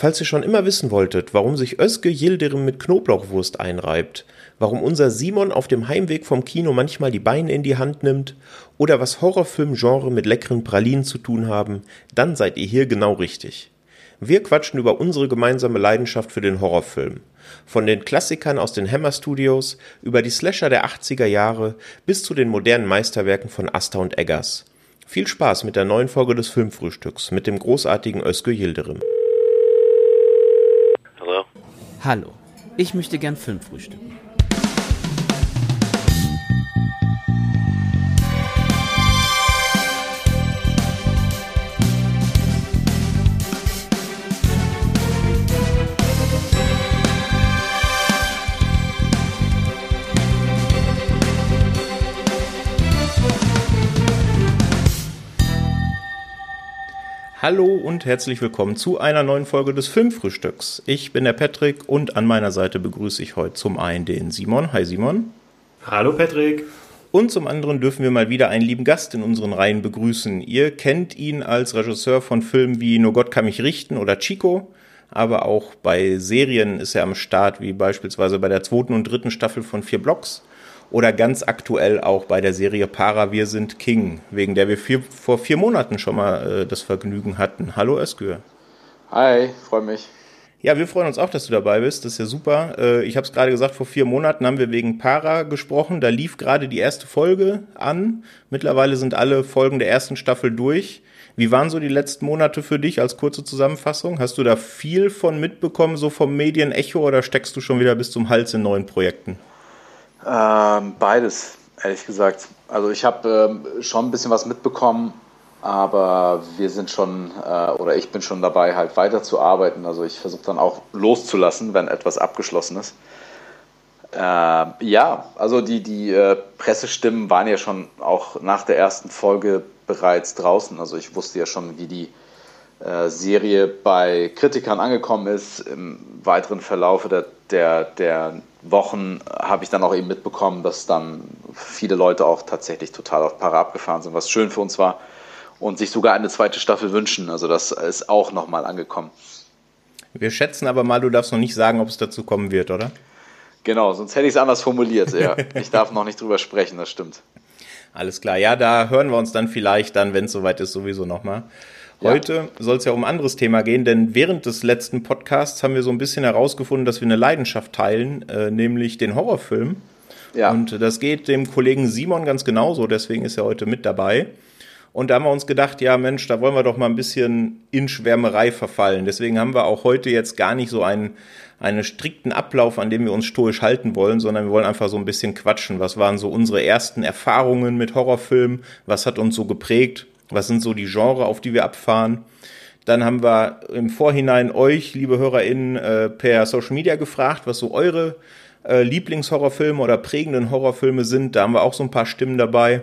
Falls ihr schon immer wissen wolltet, warum sich Özge Yildirim mit Knoblauchwurst einreibt, warum unser Simon auf dem Heimweg vom Kino manchmal die Beine in die Hand nimmt oder was Horrorfilmgenre mit leckeren Pralinen zu tun haben, dann seid ihr hier genau richtig. Wir quatschen über unsere gemeinsame Leidenschaft für den Horrorfilm. Von den Klassikern aus den Hammer Studios über die Slasher der 80er Jahre bis zu den modernen Meisterwerken von Asta und Eggers. Viel Spaß mit der neuen Folge des Filmfrühstücks mit dem großartigen Özgür Yildirim. Hallo, ich möchte gern Film frühstücken. Hallo und herzlich willkommen zu einer neuen Folge des Filmfrühstücks. Ich bin der Patrick und an meiner Seite begrüße ich heute zum einen den Simon. Hi Simon. Hallo Patrick. Und zum anderen dürfen wir mal wieder einen lieben Gast in unseren Reihen begrüßen. Ihr kennt ihn als Regisseur von Filmen wie Nur Gott kann mich richten oder Chico, aber auch bei Serien ist er am Start, wie beispielsweise bei der zweiten und dritten Staffel von Vier Blocks oder ganz aktuell auch bei der Serie Para Wir sind King, wegen der wir vier, vor vier Monaten schon mal äh, das Vergnügen hatten. Hallo Özgür. Hi, freue mich. Ja, wir freuen uns auch, dass du dabei bist. Das ist ja super. Äh, ich habe es gerade gesagt, vor vier Monaten haben wir wegen Para gesprochen. Da lief gerade die erste Folge an. Mittlerweile sind alle Folgen der ersten Staffel durch. Wie waren so die letzten Monate für dich als kurze Zusammenfassung? Hast du da viel von mitbekommen, so vom Medienecho, oder steckst du schon wieder bis zum Hals in neuen Projekten? Ähm, beides, ehrlich gesagt. Also ich habe ähm, schon ein bisschen was mitbekommen, aber wir sind schon, äh, oder ich bin schon dabei, halt weiterzuarbeiten. Also ich versuche dann auch loszulassen, wenn etwas abgeschlossen ist. Äh, ja, also die, die äh, Pressestimmen waren ja schon auch nach der ersten Folge bereits draußen. Also ich wusste ja schon, wie die Serie bei Kritikern angekommen ist. Im weiteren Verlauf der, der, der Wochen habe ich dann auch eben mitbekommen, dass dann viele Leute auch tatsächlich total auf Para abgefahren sind, was schön für uns war und sich sogar eine zweite Staffel wünschen. Also das ist auch nochmal angekommen. Wir schätzen aber mal, du darfst noch nicht sagen, ob es dazu kommen wird, oder? Genau, sonst hätte ich es anders formuliert. Ja. Ich darf noch nicht drüber sprechen, das stimmt. Alles klar, ja, da hören wir uns dann vielleicht dann, wenn es soweit ist, sowieso nochmal. Heute ja. soll es ja um ein anderes Thema gehen, denn während des letzten Podcasts haben wir so ein bisschen herausgefunden, dass wir eine Leidenschaft teilen, äh, nämlich den Horrorfilm. Ja. Und das geht dem Kollegen Simon ganz genauso, deswegen ist er heute mit dabei. Und da haben wir uns gedacht, ja Mensch, da wollen wir doch mal ein bisschen in Schwärmerei verfallen. Deswegen haben wir auch heute jetzt gar nicht so einen, einen strikten Ablauf, an dem wir uns stoisch halten wollen, sondern wir wollen einfach so ein bisschen quatschen. Was waren so unsere ersten Erfahrungen mit Horrorfilmen? Was hat uns so geprägt? Was sind so die Genre, auf die wir abfahren? Dann haben wir im Vorhinein euch, liebe HörerInnen, äh, per Social Media gefragt, was so eure äh, Lieblingshorrorfilme oder prägenden Horrorfilme sind. Da haben wir auch so ein paar Stimmen dabei.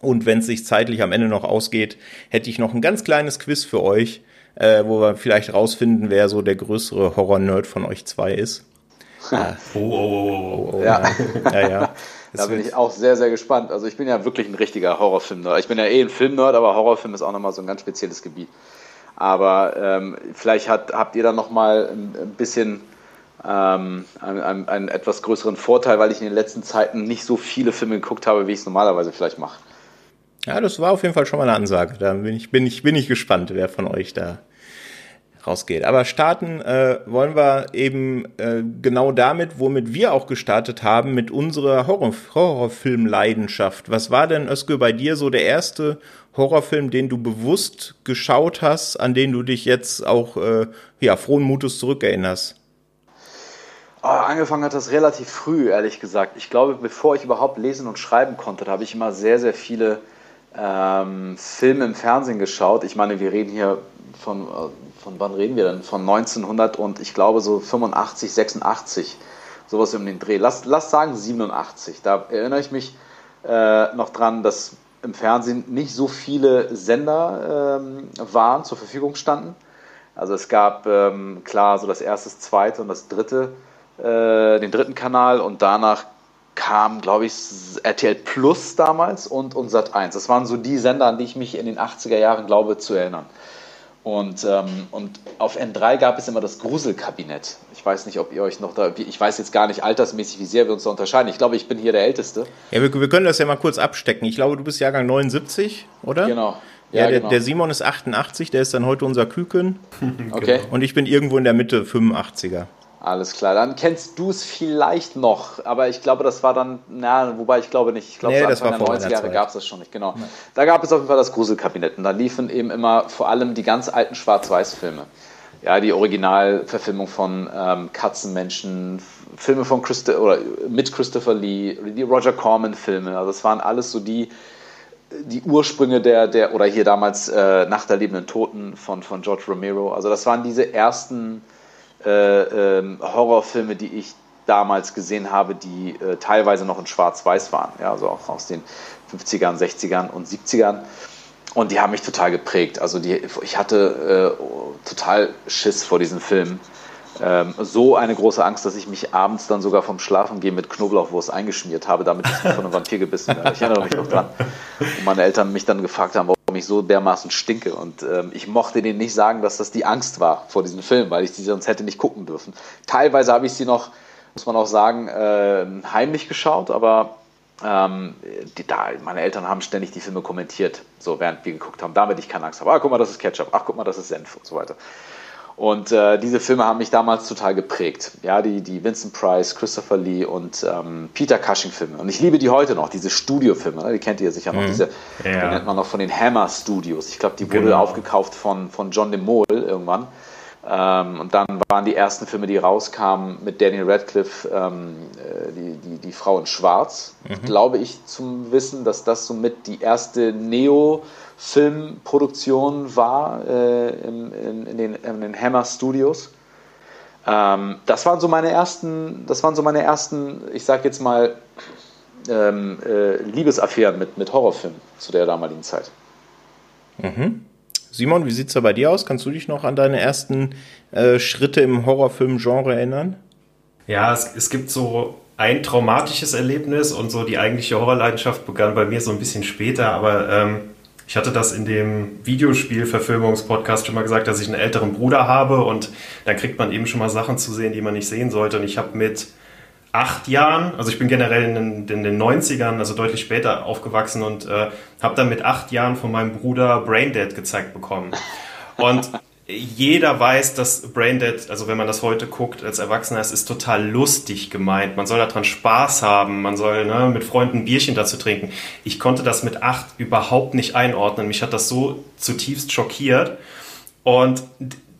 Und wenn es sich zeitlich am Ende noch ausgeht, hätte ich noch ein ganz kleines Quiz für euch, äh, wo wir vielleicht rausfinden, wer so der größere Horror-Nerd von euch zwei ist. oh, oh, oh, oh, Ja. ja, ja. Da bin ich auch sehr, sehr gespannt. Also ich bin ja wirklich ein richtiger Horrorfilm-Nerd. Ich bin ja eh ein Film-Nerd, aber Horrorfilm ist auch nochmal so ein ganz spezielles Gebiet. Aber ähm, vielleicht hat, habt ihr dann nochmal ein, ein bisschen ähm, einen, einen, einen, etwas größeren Vorteil, weil ich in den letzten Zeiten nicht so viele Filme geguckt habe, wie ich es normalerweise vielleicht mache. Ja, das war auf jeden Fall schon mal eine Ansage. Da bin ich, bin ich, bin ich gespannt, wer von euch da rausgeht. Aber starten äh, wollen wir eben äh, genau damit, womit wir auch gestartet haben, mit unserer Horror Horrorfilm-Leidenschaft. Was war denn, Özgür, bei dir so der erste Horrorfilm, den du bewusst geschaut hast, an den du dich jetzt auch äh, ja, frohen Mutes zurückerinnerst? Oh, angefangen hat das relativ früh, ehrlich gesagt. Ich glaube, bevor ich überhaupt lesen und schreiben konnte, habe ich immer sehr, sehr viele ähm, Filme im Fernsehen geschaut. Ich meine, wir reden hier von äh, von wann reden wir denn? Von 1900 und ich glaube so 85, 86, sowas um den Dreh. Lass, lass sagen 87. Da erinnere ich mich äh, noch dran, dass im Fernsehen nicht so viele Sender ähm, waren, zur Verfügung standen. Also es gab ähm, klar so das erste, das zweite und das dritte, äh, den dritten Kanal und danach kam, glaube ich, RTL Plus damals und, und Sat 1. Das waren so die Sender, an die ich mich in den 80er Jahren glaube zu erinnern. Und, ähm, und auf N3 gab es immer das Gruselkabinett. Ich weiß nicht, ob ihr euch noch da, ich weiß jetzt gar nicht altersmäßig, wie sehr wir uns da unterscheiden. Ich glaube, ich bin hier der Älteste. Ja, wir, wir können das ja mal kurz abstecken. Ich glaube, du bist Jahrgang 79, oder? Genau. Ja, ja der, genau. der, Simon ist 88, der ist dann heute unser Küken. okay. Und ich bin irgendwo in der Mitte 85er. Alles klar, dann kennst du es vielleicht noch, aber ich glaube, das war dann, na, wobei ich glaube nicht, ich glaube, nee, so Anfang der 90er Jahre gab es das schon nicht, genau. Ja. Da gab es auf jeden Fall das Gruselkabinett und da liefen eben immer vor allem die ganz alten Schwarz-Weiß-Filme. Ja, die Originalverfilmung von ähm, Katzenmenschen, Filme von Christa oder mit Christopher Lee, die Roger Corman-Filme, also das waren alles so die, die Ursprünge der, der oder hier damals äh, Nach der lebenden Toten von, von George Romero, also das waren diese ersten äh, äh, Horrorfilme, die ich damals gesehen habe, die äh, teilweise noch in Schwarz-Weiß waren, ja, also auch aus den 50ern, 60ern und 70ern. Und die haben mich total geprägt. Also die, ich hatte äh, total Schiss vor diesen Filmen. Ähm, so eine große Angst, dass ich mich abends dann sogar vom Schlafengehen mit Knoblauchwurst eingeschmiert habe, damit ich von einem Vampir gebissen werde. Ich erinnere mich noch dran. Und meine Eltern mich dann gefragt haben, warum so dermaßen stinke. Und ähm, ich mochte denen nicht sagen, dass das die Angst war vor diesem Film, weil ich sie sonst hätte nicht gucken dürfen. Teilweise habe ich sie noch, muss man auch sagen, äh, heimlich geschaut, aber ähm, die, da, meine Eltern haben ständig die Filme kommentiert, so während wir geguckt haben, damit ich keine Angst habe. Ah, guck mal, das ist Ketchup. Ach, guck mal, das ist Senf und so weiter. Und äh, diese Filme haben mich damals total geprägt. Ja, die, die Vincent Price, Christopher Lee und ähm, Peter Cushing-Filme. Und ich liebe die heute noch, diese Studiofilme. Ne? Die kennt ihr sicher noch. Mhm. Diese, ja. die nennt man noch von den Hammer Studios. Ich glaube, die wurde genau. aufgekauft von, von John de Mol irgendwann. Ähm, und dann waren die ersten Filme, die rauskamen mit Daniel Radcliffe, ähm, äh, die, die, die Frau in Schwarz. Mhm. Glaube ich zum Wissen, dass das somit die erste Neo- Filmproduktion war äh, in, in, in, den, in, den, Hammer Studios. Ähm, das waren so meine ersten, das waren so meine ersten, ich sag jetzt mal, ähm, äh, Liebesaffären mit, mit Horrorfilmen zu der damaligen Zeit. Mhm. Simon, wie sieht es da bei dir aus? Kannst du dich noch an deine ersten äh, Schritte im Horrorfilm-Genre erinnern? Ja, es, es gibt so ein traumatisches Erlebnis und so die eigentliche Horrorleidenschaft begann bei mir so ein bisschen später, aber ähm, ich hatte das in dem Videospiel-Verfilmungspodcast schon mal gesagt, dass ich einen älteren Bruder habe und dann kriegt man eben schon mal Sachen zu sehen, die man nicht sehen sollte. Und ich habe mit acht Jahren, also ich bin generell in den, in den 90ern, also deutlich später aufgewachsen und äh, habe dann mit acht Jahren von meinem Bruder Braindead gezeigt bekommen. Und jeder weiß, dass Braindead, also wenn man das heute guckt als Erwachsener, es ist total lustig gemeint. Man soll daran Spaß haben, man soll ne, mit Freunden ein Bierchen dazu trinken. Ich konnte das mit acht überhaupt nicht einordnen. Mich hat das so zutiefst schockiert. Und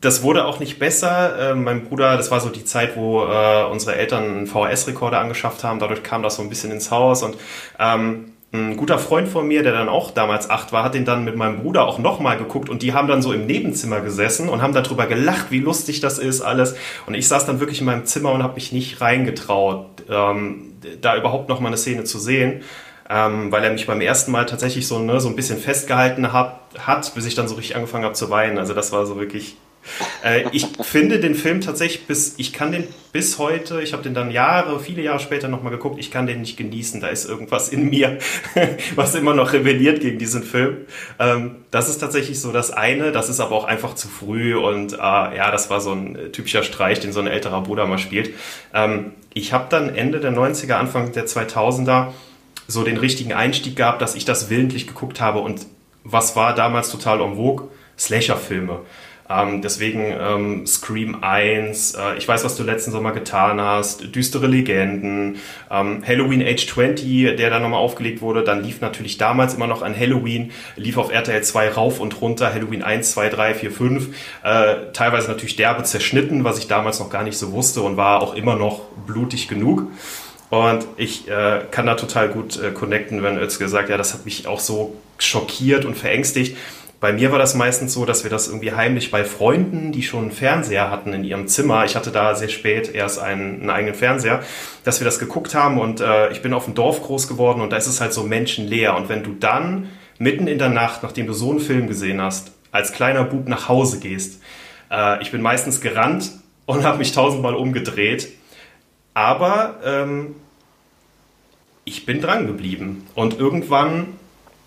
das wurde auch nicht besser. Äh, mein Bruder, das war so die Zeit, wo äh, unsere Eltern einen VHS-Rekorder angeschafft haben. Dadurch kam das so ein bisschen ins Haus und ähm, ein guter Freund von mir, der dann auch damals acht war, hat den dann mit meinem Bruder auch nochmal geguckt und die haben dann so im Nebenzimmer gesessen und haben darüber gelacht, wie lustig das ist alles. Und ich saß dann wirklich in meinem Zimmer und habe mich nicht reingetraut, ähm, da überhaupt nochmal eine Szene zu sehen. Ähm, weil er mich beim ersten Mal tatsächlich so, ne, so ein bisschen festgehalten hat, hat, bis ich dann so richtig angefangen habe zu weinen. Also das war so wirklich äh, ich finde den Film tatsächlich bis, ich kann den bis heute, ich habe den dann Jahre, viele Jahre später nochmal geguckt, ich kann den nicht genießen. Da ist irgendwas in mir, was immer noch rebelliert gegen diesen Film. Ähm, das ist tatsächlich so das eine, das ist aber auch einfach zu früh und äh, ja, das war so ein typischer Streich, den so ein älterer Bruder mal spielt. Ähm, ich habe dann Ende der 90er, Anfang der 2000er so den richtigen Einstieg gehabt, dass ich das willentlich geguckt habe und was war damals total en vogue? Slasher-Filme. Ähm, deswegen ähm, Scream 1, äh, ich weiß, was du letzten Sommer getan hast, düstere Legenden, ähm, Halloween Age 20, der dann nochmal aufgelegt wurde, dann lief natürlich damals immer noch ein Halloween, lief auf RTL 2 rauf und runter, Halloween 1, 2, 3, 4, 5, äh, teilweise natürlich derbe zerschnitten, was ich damals noch gar nicht so wusste und war auch immer noch blutig genug. Und ich äh, kann da total gut äh, connecten, wenn Özge sagt, ja, das hat mich auch so schockiert und verängstigt. Bei mir war das meistens so, dass wir das irgendwie heimlich bei Freunden, die schon einen Fernseher hatten in ihrem Zimmer, ich hatte da sehr spät erst einen, einen eigenen Fernseher, dass wir das geguckt haben und äh, ich bin auf dem Dorf groß geworden und da ist es halt so menschenleer. Und wenn du dann mitten in der Nacht, nachdem du so einen Film gesehen hast, als kleiner Bub nach Hause gehst, äh, ich bin meistens gerannt und habe mich tausendmal umgedreht, aber ähm, ich bin dran geblieben und irgendwann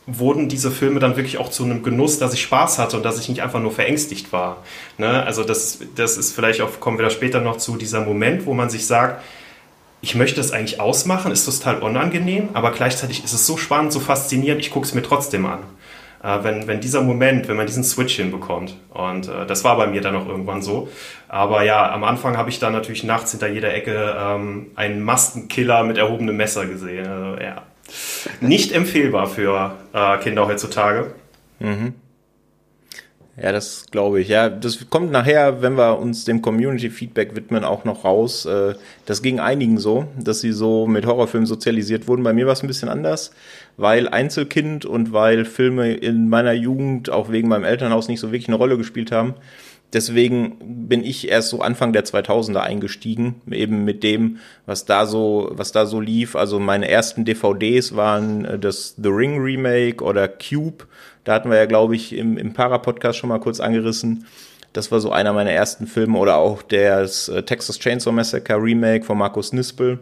wurden diese Filme dann wirklich auch zu einem Genuss, dass ich Spaß hatte und dass ich nicht einfach nur verängstigt war. Ne? Also das, das ist vielleicht auch, kommen wir da später noch zu, dieser Moment, wo man sich sagt, ich möchte es eigentlich ausmachen, ist total unangenehm, aber gleichzeitig ist es so spannend, so faszinierend, ich gucke es mir trotzdem an. Äh, wenn, wenn dieser Moment, wenn man diesen Switch hinbekommt. Und äh, das war bei mir dann auch irgendwann so. Aber ja, am Anfang habe ich dann natürlich nachts hinter jeder Ecke ähm, einen Mastenkiller mit erhobenem Messer gesehen. Also, ja, nicht empfehlbar für äh, Kinder heutzutage. Mhm. Ja, das glaube ich. Ja, das kommt nachher, wenn wir uns dem Community-Feedback widmen, auch noch raus. Äh, das ging einigen so, dass sie so mit Horrorfilmen sozialisiert wurden. Bei mir war es ein bisschen anders, weil Einzelkind und weil Filme in meiner Jugend auch wegen meinem Elternhaus nicht so wirklich eine Rolle gespielt haben. Deswegen bin ich erst so Anfang der 2000er eingestiegen, eben mit dem, was da so, was da so lief. Also meine ersten DVDs waren äh, das The Ring Remake oder Cube da hatten wir ja, glaube ich, im, im Para-Podcast schon mal kurz angerissen. Das war so einer meiner ersten Filme oder auch das äh, Texas Chainsaw Massacre Remake von Markus Nispel.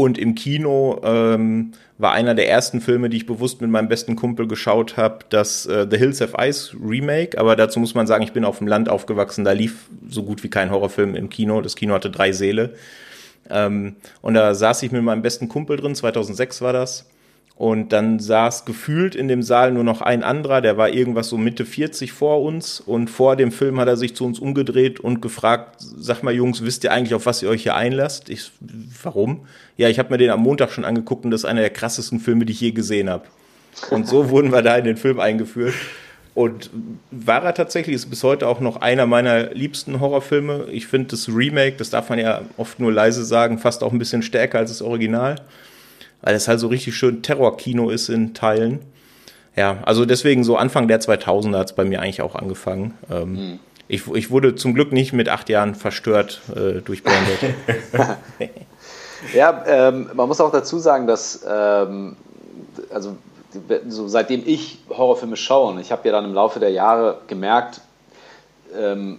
Und im Kino ähm, war einer der ersten Filme, die ich bewusst mit meinem besten Kumpel geschaut habe, das äh, The Hills Have Ice Remake. Aber dazu muss man sagen, ich bin auf dem Land aufgewachsen, da lief so gut wie kein Horrorfilm im Kino. Das Kino hatte drei Säle. Ähm, und da saß ich mit meinem besten Kumpel drin, 2006 war das. Und dann saß gefühlt in dem Saal nur noch ein anderer, der war irgendwas so Mitte 40 vor uns. Und vor dem Film hat er sich zu uns umgedreht und gefragt, sag mal Jungs, wisst ihr eigentlich, auf was ihr euch hier einlasst? Ich, warum? Ja, ich habe mir den am Montag schon angeguckt und das ist einer der krassesten Filme, die ich je gesehen habe. Und so wurden wir da in den Film eingeführt. Und war er tatsächlich, ist bis heute auch noch einer meiner liebsten Horrorfilme. Ich finde das Remake, das darf man ja oft nur leise sagen, fast auch ein bisschen stärker als das Original weil es halt so richtig schön Terrorkino ist in Teilen. Ja, also deswegen so Anfang der 2000er hat es bei mir eigentlich auch angefangen. Ähm, mhm. ich, ich wurde zum Glück nicht mit acht Jahren verstört äh, durch Branded. ja, ähm, man muss auch dazu sagen, dass ähm, also so seitdem ich Horrorfilme schaue, und ich habe ja dann im Laufe der Jahre gemerkt, ähm,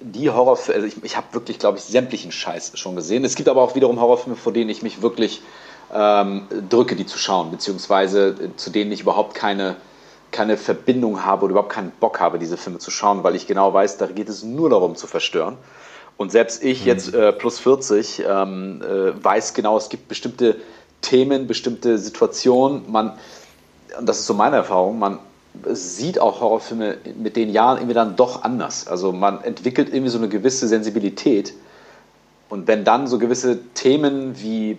die Horrorfilme, also ich, ich habe wirklich, glaube ich, sämtlichen Scheiß schon gesehen. Es gibt aber auch wiederum Horrorfilme, vor denen ich mich wirklich ähm, drücke, die zu schauen, beziehungsweise äh, zu denen ich überhaupt keine, keine Verbindung habe oder überhaupt keinen Bock habe, diese Filme zu schauen, weil ich genau weiß, da geht es nur darum zu verstören. Und selbst ich, mhm. jetzt äh, plus 40, ähm, äh, weiß genau, es gibt bestimmte Themen, bestimmte Situationen. Man, und das ist so meine Erfahrung, man sieht auch Horrorfilme mit den Jahren irgendwie dann doch anders. Also man entwickelt irgendwie so eine gewisse Sensibilität. Und wenn dann so gewisse Themen wie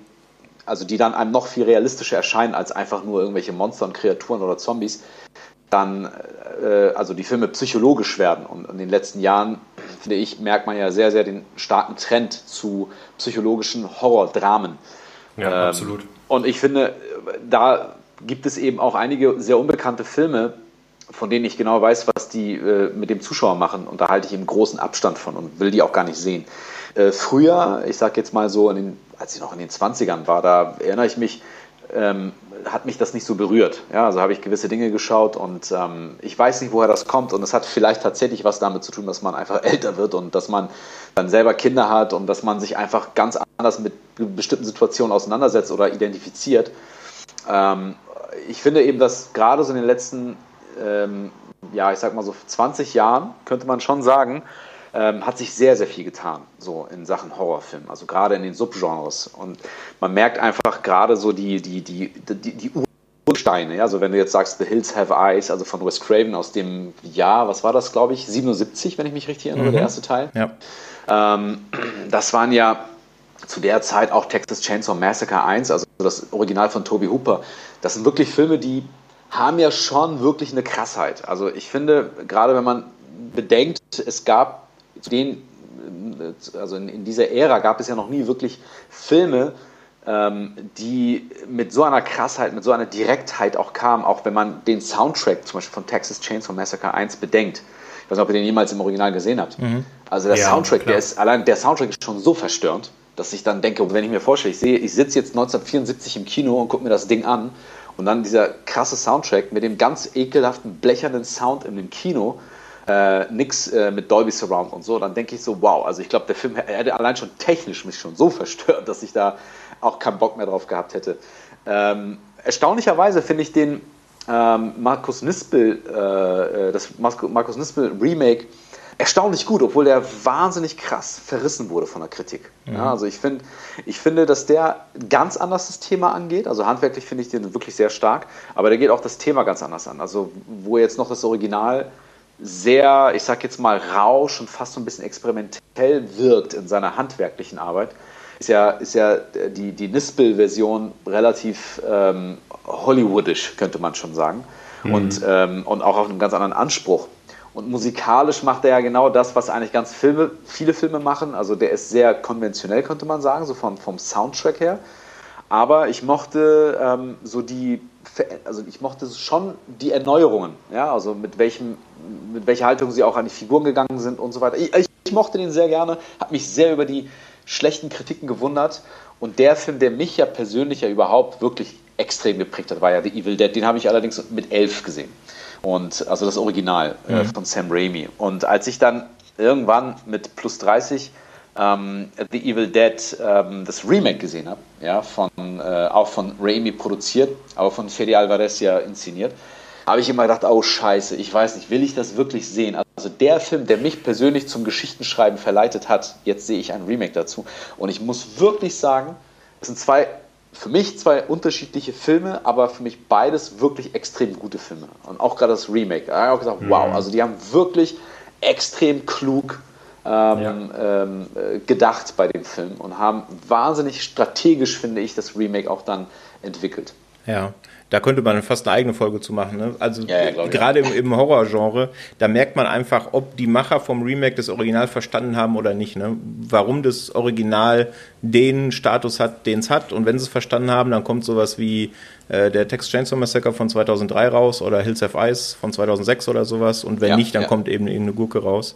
also die dann einem noch viel realistischer erscheinen als einfach nur irgendwelche Monster und Kreaturen oder Zombies, dann äh, also die Filme psychologisch werden. Und in den letzten Jahren, finde ich, merkt man ja sehr, sehr den starken Trend zu psychologischen Horrordramen. Ja, ähm, absolut. Und ich finde, da gibt es eben auch einige sehr unbekannte Filme, von denen ich genau weiß, was die äh, mit dem Zuschauer machen. Und da halte ich eben großen Abstand von und will die auch gar nicht sehen. Äh, früher, ich sage jetzt mal so, den, als ich noch in den 20ern war, da erinnere ich mich, ähm, hat mich das nicht so berührt. Ja, also habe ich gewisse Dinge geschaut und ähm, ich weiß nicht, woher das kommt. Und es hat vielleicht tatsächlich was damit zu tun, dass man einfach älter wird und dass man dann selber Kinder hat und dass man sich einfach ganz anders mit bestimmten Situationen auseinandersetzt oder identifiziert. Ähm, ich finde eben, dass gerade so in den letzten, ähm, ja, ich sag mal so 20 Jahren, könnte man schon sagen, ähm, hat sich sehr, sehr viel getan, so in Sachen Horrorfilm, also gerade in den Subgenres. Und man merkt einfach gerade so die, die, die, die, die Ursteine, ja, also wenn du jetzt sagst, The Hills Have Eyes, also von Wes Craven aus dem Jahr, was war das, glaube ich, 77, wenn ich mich richtig erinnere, mhm. der erste Teil. Ja. Ähm, das waren ja zu der Zeit auch Texas Chainsaw Massacre 1, also das Original von Toby Hooper. Das sind wirklich Filme, die haben ja schon wirklich eine Krassheit. Also ich finde, gerade wenn man bedenkt, es gab zu denen, also in, in, dieser Ära gab es ja noch nie wirklich Filme, ähm, die mit so einer Krassheit, mit so einer Direktheit auch kamen, auch wenn man den Soundtrack zum Beispiel von Texas Chainsaw Massacre 1 bedenkt. Ich weiß nicht, ob ihr den jemals im Original gesehen habt. Mhm. Also der ja, Soundtrack, der ist, allein der Soundtrack ist schon so verstörend, dass ich dann denke, wenn ich mir vorstelle, ich sehe, ich sitze jetzt 1974 im Kino und gucke mir das Ding an und dann dieser krasse Soundtrack mit dem ganz ekelhaften, blechernen Sound in dem Kino, äh, nix äh, mit Dolby Surround und so, dann denke ich so, wow, also ich glaube, der Film hätte allein schon technisch mich schon so verstört, dass ich da auch keinen Bock mehr drauf gehabt hätte. Ähm, erstaunlicherweise finde ich den ähm, Markus Nispel, äh, äh das Markus Nispel Remake erstaunlich gut, obwohl der wahnsinnig krass verrissen wurde von der Kritik. Mhm. Ja, also ich, find, ich finde, dass der ganz anders das Thema angeht. Also handwerklich finde ich den wirklich sehr stark, aber der geht auch das Thema ganz anders an. Also wo jetzt noch das Original sehr, ich sag jetzt mal, rausch und fast so ein bisschen experimentell wirkt in seiner handwerklichen Arbeit, ist ja, ist ja die, die Nispel-Version relativ ähm, hollywoodisch, könnte man schon sagen. Mhm. Und, ähm, und auch auf einem ganz anderen Anspruch. Und musikalisch macht er ja genau das, was eigentlich ganz Filme, viele Filme machen. Also der ist sehr konventionell, könnte man sagen, so vom, vom Soundtrack her. Aber ich mochte ähm, so die, also ich mochte schon die Erneuerungen, ja, also mit welchem, mit welcher Haltung sie auch an die Figuren gegangen sind und so weiter. Ich, ich, ich mochte den sehr gerne, habe mich sehr über die schlechten Kritiken gewundert. Und der Film, der mich ja persönlich ja überhaupt wirklich extrem geprägt hat, war ja The Evil Dead. Den habe ich allerdings mit elf gesehen. Und also das Original äh, mhm. von Sam Raimi. Und als ich dann irgendwann mit plus 30 ähm, The Evil Dead ähm, das Remake gesehen habe, ja, von, äh, auch von Raimi produziert, aber von Fede Alvarez ja inszeniert, habe ich immer gedacht, oh scheiße, ich weiß nicht, will ich das wirklich sehen? Also der Film, der mich persönlich zum Geschichtenschreiben verleitet hat, jetzt sehe ich ein Remake dazu. Und ich muss wirklich sagen, es sind zwei für mich zwei unterschiedliche Filme, aber für mich beides wirklich extrem gute Filme. Und auch gerade das Remake. Da habe ich auch gesagt, wow, mhm. also die haben wirklich extrem klug ähm, ja. ähm, äh, gedacht bei dem Film und haben wahnsinnig strategisch, finde ich, das Remake auch dann entwickelt. Ja, da könnte man fast eine eigene Folge zu machen. Ne? Also ja, ja, gerade im, im Horrorgenre, da merkt man einfach, ob die Macher vom Remake das Original verstanden haben oder nicht. Ne? Warum das Original den Status hat, den es hat. Und wenn sie es verstanden haben, dann kommt sowas wie äh, der Text Chainsaw Massacre von 2003 raus oder Hills Have Ice von 2006 oder sowas. Und wenn ja, nicht, dann kommt eben eine Gurke raus.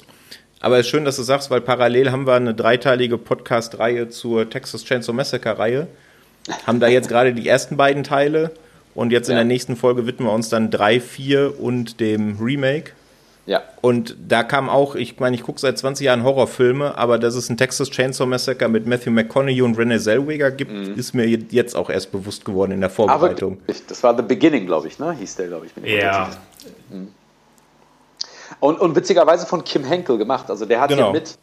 Aber es ist schön, dass du sagst, weil parallel haben wir eine dreiteilige Podcast-Reihe zur Texas Chainsaw Massacre-Reihe. Haben da jetzt gerade die ersten beiden Teile und jetzt ja. in der nächsten Folge widmen wir uns dann 3, 4 und dem Remake. Ja. Und da kam auch, ich meine, ich gucke seit 20 Jahren Horrorfilme, aber dass es ein Texas Chainsaw Massacre mit Matthew McConaughey und Renee Zellweger gibt, mhm. ist mir jetzt auch erst bewusst geworden in der Vorbereitung. Aber das war The Beginning, glaube ich, ne? Hieß der, glaube ich. Ja. Mhm. Und, und witzigerweise von Kim Henkel gemacht. Also der hat genau. ja mit,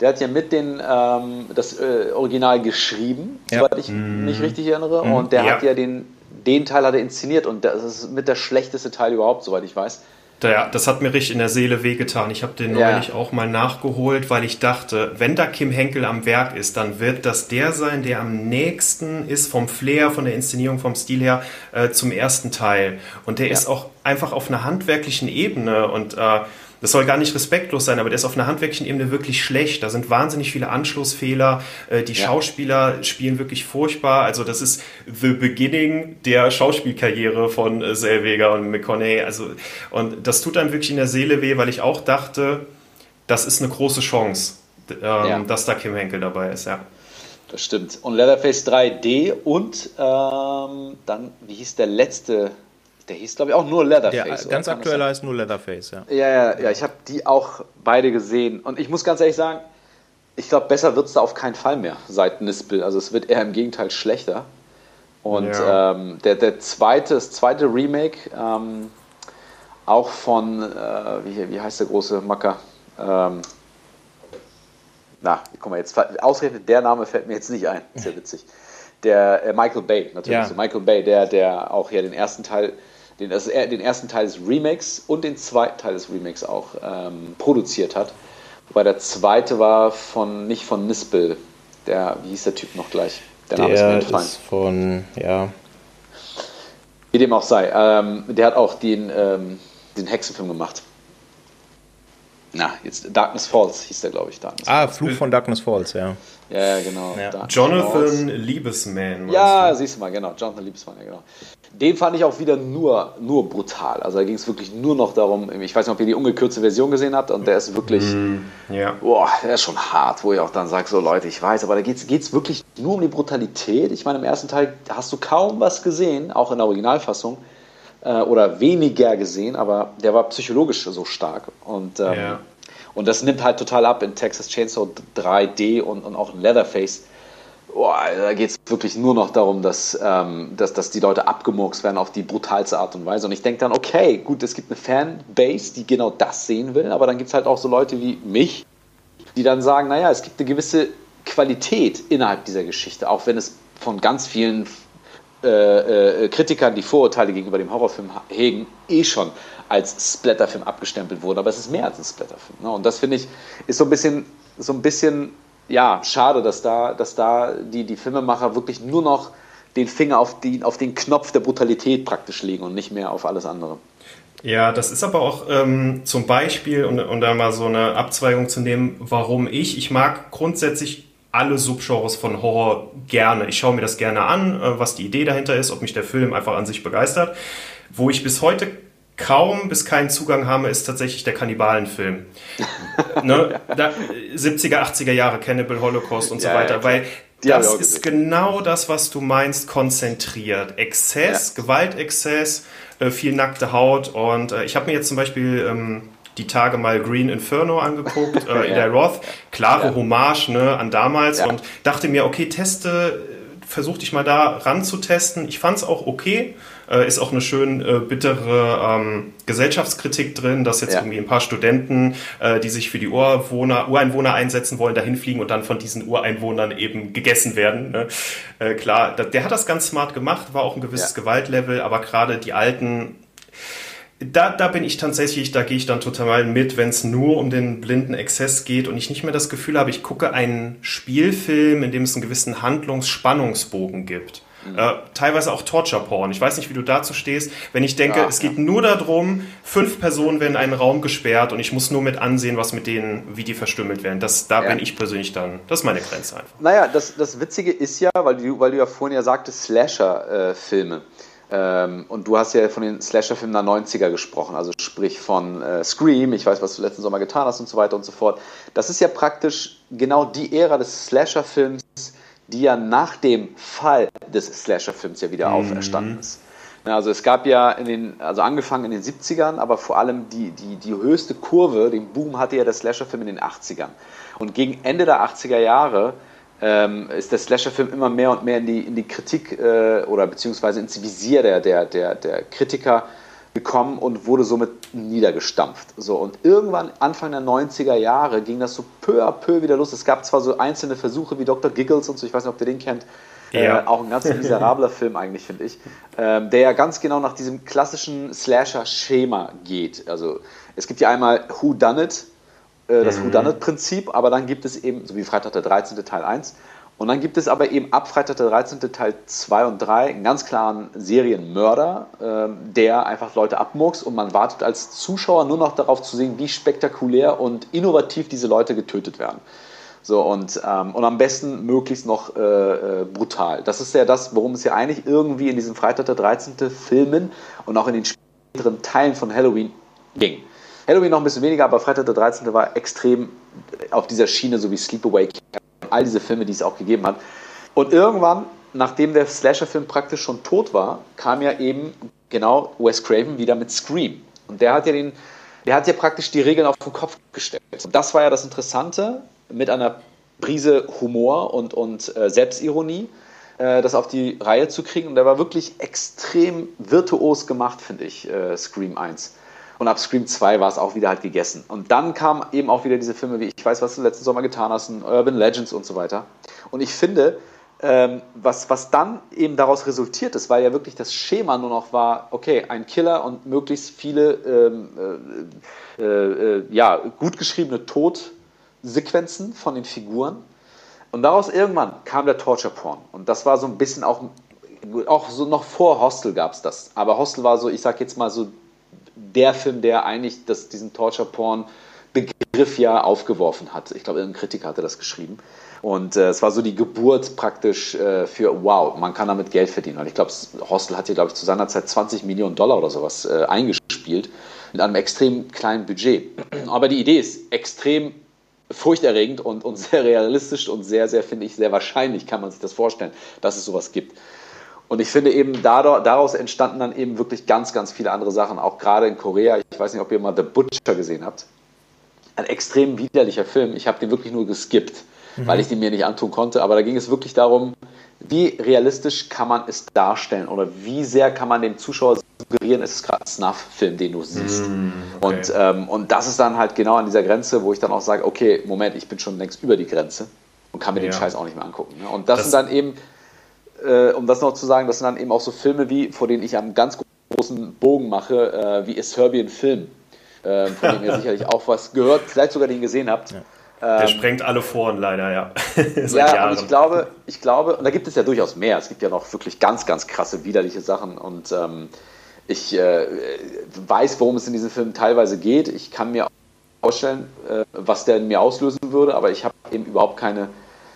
der hat ja mit den, ähm, das äh, Original geschrieben, ja. soweit ich mhm. mich richtig erinnere. Mhm. Und der ja. hat ja den den Teil hat er inszeniert und das ist mit der schlechteste Teil überhaupt, soweit ich weiß. Ja, das hat mir richtig in der Seele wehgetan. Ich habe den ja. neulich auch mal nachgeholt, weil ich dachte, wenn da Kim Henkel am Werk ist, dann wird das der sein, der am nächsten ist vom Flair, von der Inszenierung, vom Stil her äh, zum ersten Teil. Und der ja. ist auch einfach auf einer handwerklichen Ebene und äh, das soll gar nicht respektlos sein, aber der ist auf einer handwerklichen Ebene wirklich schlecht. Da sind wahnsinnig viele Anschlussfehler. Äh, die ja. Schauspieler spielen wirklich furchtbar. Also das ist the beginning der Schauspielkarriere von äh, Selweger und McConaughey. Also, und das tut einem wirklich in der Seele weh, weil ich auch dachte, das ist eine große Chance, ähm, ja. dass da Kim Henkel dabei ist, ja. Das stimmt. Und Leatherface 3D und ähm, dann, wie hieß der letzte der hieß, glaube ich, auch nur Leatherface. Der ganz aktuell heißt nur Leatherface, ja. Ja, ja, ja ich habe die auch beide gesehen. Und ich muss ganz ehrlich sagen, ich glaube, besser wird es da auf keinen Fall mehr seit Nispel. Also es wird eher im Gegenteil schlechter. Und ja. ähm, der, der zweite, das zweite Remake, ähm, auch von, äh, wie, wie heißt der große Macker? Ähm, na, guck mal, jetzt ausgerechnet der Name fällt mir jetzt nicht ein. Sehr witzig. Der äh, Michael Bay, natürlich. Ja. So Michael Bay, der, der auch hier den ersten Teil den, also den ersten Teil des Remakes und den zweiten Teil des Remakes auch ähm, produziert hat. Wobei der zweite war von nicht von Nispel. Der, wie hieß der Typ noch gleich? Der, der Name ist mir entfallen. Ist von, ja. Wie dem auch sei. Ähm, der hat auch den, ähm, den Hexenfilm gemacht. Na, jetzt Darkness Falls hieß der, glaube ich. Darkness ah, Falls. Fluch von Darkness Falls, ja. Ja, genau. Ja. Jonathan Liebesman. Ja, du? siehst du mal, genau. Jonathan Liebesman, ja, genau. Den fand ich auch wieder nur, nur brutal. Also da ging es wirklich nur noch darum, ich weiß nicht, ob ihr die ungekürzte Version gesehen habt, und der ist wirklich, mm, ja. boah, der ist schon hart, wo ich auch dann sage, so Leute, ich weiß, aber da geht es wirklich nur um die Brutalität. Ich meine, im ersten Teil hast du kaum was gesehen, auch in der Originalfassung, äh, oder weniger gesehen, aber der war psychologisch so stark. Und, ähm, ja. und das nimmt halt total ab in Texas Chainsaw 3D und, und auch in Leatherface oh, da geht es wirklich nur noch darum, dass, ähm, dass, dass die Leute abgemurkst werden auf die brutalste Art und Weise. Und ich denke dann, okay, gut, es gibt eine Fanbase, die genau das sehen will, aber dann gibt es halt auch so Leute wie mich, die dann sagen, naja, es gibt eine gewisse Qualität innerhalb dieser Geschichte, auch wenn es von ganz vielen äh, äh, Kritikern, die Vorurteile gegenüber dem Horrorfilm hegen, eh schon als Splatterfilm abgestempelt wurde. Aber es ist mehr als ein Splatterfilm. Ne? Und das finde ich ist so ein bisschen, so ein bisschen ja, schade, dass da, dass da die, die Filmemacher wirklich nur noch den Finger auf, die, auf den Knopf der Brutalität praktisch legen und nicht mehr auf alles andere. Ja, das ist aber auch ähm, zum Beispiel, um, um da mal so eine Abzweigung zu nehmen, warum ich, ich mag grundsätzlich alle Subgenres von Horror gerne. Ich schaue mir das gerne an, äh, was die Idee dahinter ist, ob mich der Film einfach an sich begeistert. Wo ich bis heute kaum bis keinen Zugang habe, ist tatsächlich der Kannibalenfilm. ne? da, 70er, 80er Jahre, Cannibal Holocaust und so ja, weiter, ja, weil das ist genau das, was du meinst, konzentriert. Exzess, ja. Gewaltexzess, äh, viel nackte Haut und äh, ich habe mir jetzt zum Beispiel ähm, die Tage mal Green Inferno angeguckt, äh, der Roth, klare Hommage ne, an damals und dachte mir, okay, teste, versuch dich mal da ranzutesten. Ich fand es auch okay äh, ist auch eine schön äh, bittere ähm, Gesellschaftskritik drin, dass jetzt ja. irgendwie ein paar Studenten, äh, die sich für die Urwohner, Ureinwohner einsetzen wollen, dahin fliegen und dann von diesen Ureinwohnern eben gegessen werden. Ne? Äh, klar, da, der hat das ganz smart gemacht, war auch ein gewisses ja. Gewaltlevel, aber gerade die alten da, da bin ich tatsächlich, da gehe ich dann total mit, wenn es nur um den blinden Exzess geht und ich nicht mehr das Gefühl habe, ich gucke einen Spielfilm, in dem es einen gewissen Handlungsspannungsbogen gibt. Äh, teilweise auch Torture-Porn. Ich weiß nicht, wie du dazu stehst. Wenn ich denke, ja, es geht nur darum, fünf Personen werden in einen Raum gesperrt und ich muss nur mit ansehen, was mit denen, wie die verstümmelt werden. Das, da ja. bin ich persönlich dann, das ist meine Grenze einfach. Naja, das, das Witzige ist ja, weil du, weil du ja vorhin ja sagtest, Slasher-Filme. Ähm, und du hast ja von den Slasher-Filmen der 90er gesprochen, also sprich von äh, Scream, ich weiß, was du letzten Sommer getan hast und so weiter und so fort. Das ist ja praktisch genau die Ära des Slasher-Films, die ja nach dem Fall des Slasher-Films ja wieder mhm. auferstanden ist. Also es gab ja in den, also angefangen in den 70ern, aber vor allem die, die, die höchste Kurve, den Boom hatte ja der Slasher-Film in den 80ern. Und gegen Ende der 80er Jahre ähm, ist der Slasher-Film immer mehr und mehr in die, in die Kritik äh, oder beziehungsweise ins Visier der, der, der, der Kritiker gekommen und wurde somit niedergestampft. So, und irgendwann, Anfang der 90er Jahre, ging das so peu à peu wieder los. Es gab zwar so einzelne Versuche wie Dr. Giggles und so, ich weiß nicht, ob ihr den kennt. Ja. Äh, auch ein ganz miserabler Film eigentlich, finde ich. Ähm, der ja ganz genau nach diesem klassischen Slasher-Schema geht. Also es gibt ja einmal Who Done It, äh, das mhm. It-Prinzip, aber dann gibt es eben, so wie Freitag der 13. Teil 1, und dann gibt es aber eben ab Freitag der 13. Teil 2 und 3 einen ganz klaren Serienmörder, äh, der einfach Leute abmurks und man wartet als Zuschauer nur noch darauf zu sehen, wie spektakulär und innovativ diese Leute getötet werden. So, und, ähm, und am besten möglichst noch äh, äh, brutal. Das ist ja das, worum es ja eigentlich irgendwie in diesem Freitag der 13. Filmen und auch in den späteren Teilen von Halloween ging. Halloween noch ein bisschen weniger, aber Freitag der 13. war extrem auf dieser Schiene, so wie Sleepaway all diese Filme, die es auch gegeben hat. Und irgendwann, nachdem der Slasher-Film praktisch schon tot war, kam ja eben genau Wes Craven wieder mit Scream. Und der hat ja den, der hat ja praktisch die Regeln auf den Kopf gestellt. Und das war ja das Interessante, mit einer Prise Humor und, und äh, Selbstironie, äh, das auf die Reihe zu kriegen. Und der war wirklich extrem virtuos gemacht, finde ich, äh, Scream 1. Und ab Scream 2 war es auch wieder halt gegessen. Und dann kamen eben auch wieder diese Filme wie Ich weiß, was du letzten Sommer getan hast, Urban Legends und so weiter. Und ich finde, ähm, was, was dann eben daraus resultiert ist, weil ja wirklich das Schema nur noch war, okay, ein Killer und möglichst viele ähm, äh, äh, ja, gut geschriebene Todsequenzen von den Figuren. Und daraus irgendwann kam der Torture Porn. Und das war so ein bisschen auch, auch so noch vor Hostel gab es das. Aber Hostel war so, ich sag jetzt mal so der Film, der eigentlich das, diesen Torture-Porn-Begriff ja aufgeworfen hat. Ich glaube, irgendein Kritiker hatte das geschrieben. Und äh, es war so die Geburt praktisch äh, für, wow, man kann damit Geld verdienen. Und ich glaube, Hostel hat hier, glaube ich, zu seiner Zeit 20 Millionen Dollar oder sowas äh, eingespielt, mit einem extrem kleinen Budget. Aber die Idee ist extrem furchterregend und, und sehr realistisch und sehr, sehr, finde ich, sehr wahrscheinlich kann man sich das vorstellen, dass es sowas gibt. Und ich finde eben, daraus entstanden dann eben wirklich ganz, ganz viele andere Sachen, auch gerade in Korea. Ich weiß nicht, ob ihr mal The Butcher gesehen habt. Ein extrem widerlicher Film. Ich habe den wirklich nur geskippt. mhm. weil ich die mir nicht antun konnte. Aber da ging es wirklich darum, wie realistisch kann man es darstellen oder wie sehr kann man dem Zuschauer suggerieren, es ist gerade ein Snuff-Film, den du siehst. Mm, okay. und, ähm, und das ist dann halt genau an dieser Grenze, wo ich dann auch sage, okay, Moment, ich bin schon längst über die Grenze und kann mir ja. den Scheiß auch nicht mehr angucken. Ne? Und das, das, sind dann eben, äh, um das noch zu sagen, das sind dann eben auch so Filme wie, vor denen ich einen ganz großen Bogen mache, äh, wie A Serbian Film, äh, von dem ihr sicherlich auch was gehört, vielleicht sogar den gesehen habt. Ja. Der ähm, sprengt alle Foren leider, ja. ja, Jahren. und ich glaube, ich glaube, und da gibt es ja durchaus mehr. Es gibt ja noch wirklich ganz, ganz krasse, widerliche Sachen. Und ähm, ich äh, weiß, worum es in diesem Film teilweise geht. Ich kann mir vorstellen, äh, was der in mir auslösen würde, aber ich habe eben überhaupt keine,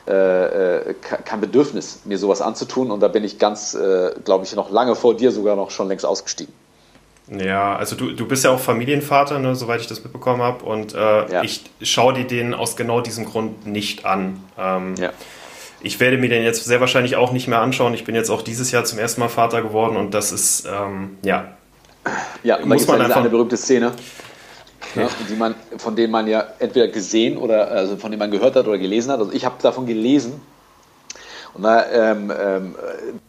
kein Bedürfnis, mir sowas anzutun. Und da bin ich ganz, äh, glaube ich, noch lange vor dir sogar noch schon längst ausgestiegen. Ja, also du, du bist ja auch Familienvater, ne, soweit ich das mitbekommen habe. Und äh, ja. ich schaue dir den aus genau diesem Grund nicht an. Ähm, ja. Ich werde mir den jetzt sehr wahrscheinlich auch nicht mehr anschauen. Ich bin jetzt auch dieses Jahr zum ersten Mal Vater geworden und das ist, ähm, ja. Ja, muss man einfach eine berühmte Szene, ja. die man, von denen man ja entweder gesehen oder also von denen man gehört hat oder gelesen hat. Also ich habe davon gelesen und da ähm, ähm,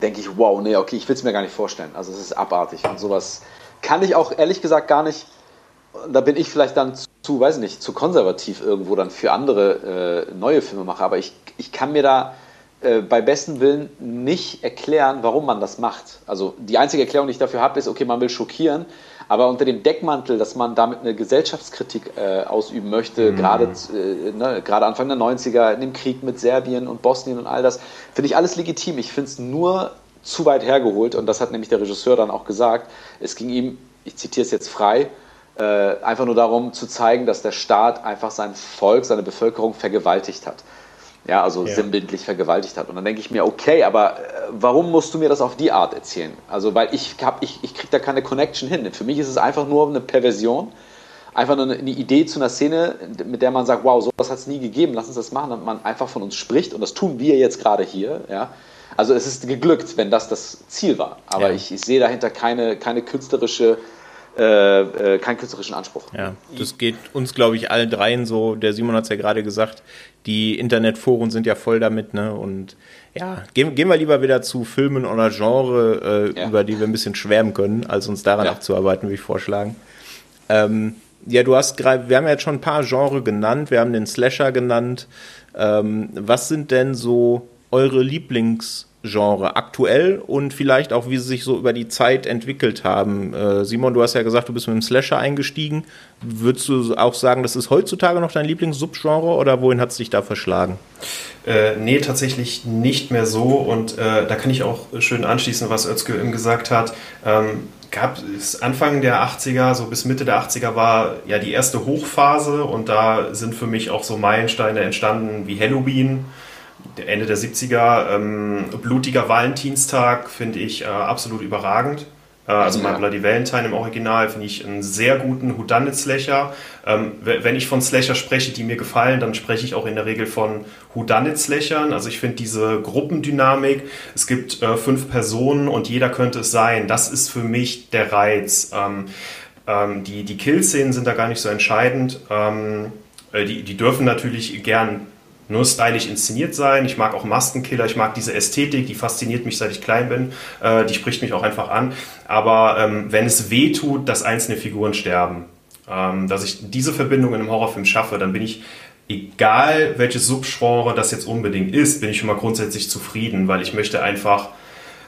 denke ich, wow, nee, okay, ich will es mir gar nicht vorstellen. Also es ist abartig und sowas kann ich auch ehrlich gesagt gar nicht, da bin ich vielleicht dann zu, weiß nicht, zu konservativ irgendwo dann für andere äh, neue Filme mache, aber ich, ich kann mir da äh, bei besten Willen nicht erklären, warum man das macht. Also die einzige Erklärung, die ich dafür habe, ist, okay, man will schockieren, aber unter dem Deckmantel, dass man damit eine Gesellschaftskritik äh, ausüben möchte, mhm. gerade äh, ne, gerade Anfang der 90er, in dem Krieg mit Serbien und Bosnien und all das, finde ich alles legitim. Ich finde es nur zu weit hergeholt und das hat nämlich der Regisseur dann auch gesagt. Es ging ihm, ich zitiere es jetzt frei, äh, einfach nur darum zu zeigen, dass der Staat einfach sein Volk, seine Bevölkerung vergewaltigt hat. Ja, also ja. sinnbildlich vergewaltigt hat. Und dann denke ich mir, okay, aber äh, warum musst du mir das auf die Art erzählen? Also, weil ich hab, ich, ich kriege da keine Connection hin. Für mich ist es einfach nur eine Perversion, einfach nur eine, eine Idee zu einer Szene, mit der man sagt, wow, sowas hat es nie gegeben, lass uns das machen, damit man einfach von uns spricht. Und das tun wir jetzt gerade hier. Ja. Also es ist geglückt, wenn das das Ziel war. Aber ja. ich, ich, sehe dahinter keine, keine künstlerische, äh, äh, keinen künstlerischen Anspruch. Ja, das geht uns, glaube ich, allen dreien so. Der Simon hat es ja gerade gesagt, die Internetforen sind ja voll damit, ne? Und ja, gehen, gehen wir lieber wieder zu Filmen oder Genre, äh, ja. über die wir ein bisschen schwärmen können, als uns daran ja. abzuarbeiten, würde ich vorschlagen. Ähm, ja, du hast gerade, wir haben ja jetzt schon ein paar Genre genannt, wir haben den Slasher genannt. Ähm, was sind denn so eure Lieblingsgenre aktuell und vielleicht auch, wie sie sich so über die Zeit entwickelt haben. Äh, Simon, du hast ja gesagt, du bist mit dem Slasher eingestiegen. Würdest du auch sagen, das ist heutzutage noch dein Lieblingssubgenre oder wohin hat es dich da verschlagen? Äh, nee, tatsächlich nicht mehr so und äh, da kann ich auch schön anschließen, was Özgür eben gesagt hat. Ähm, gab es Anfang der 80er, so bis Mitte der 80er war ja die erste Hochphase und da sind für mich auch so Meilensteine entstanden wie Halloween Ende der 70er. Ähm, blutiger Valentinstag finde ich äh, absolut überragend. Äh, also ja. My Bloody Valentine im Original finde ich einen sehr guten Whodunit-Slasher. Ähm, wenn ich von Slasher spreche, die mir gefallen, dann spreche ich auch in der Regel von Whodunit-Slashern. Also ich finde diese Gruppendynamik, es gibt äh, fünf Personen und jeder könnte es sein. Das ist für mich der Reiz. Ähm, ähm, die die Kill-Szenen sind da gar nicht so entscheidend. Ähm, äh, die, die dürfen natürlich gern nur stylisch inszeniert sein. Ich mag auch Maskenkiller, ich mag diese Ästhetik, die fasziniert mich, seit ich klein bin. Äh, die spricht mich auch einfach an. Aber ähm, wenn es weh tut, dass einzelne Figuren sterben, ähm, dass ich diese Verbindung in einem Horrorfilm schaffe, dann bin ich egal welches Subgenre das jetzt unbedingt ist, bin ich schon mal grundsätzlich zufrieden, weil ich möchte einfach,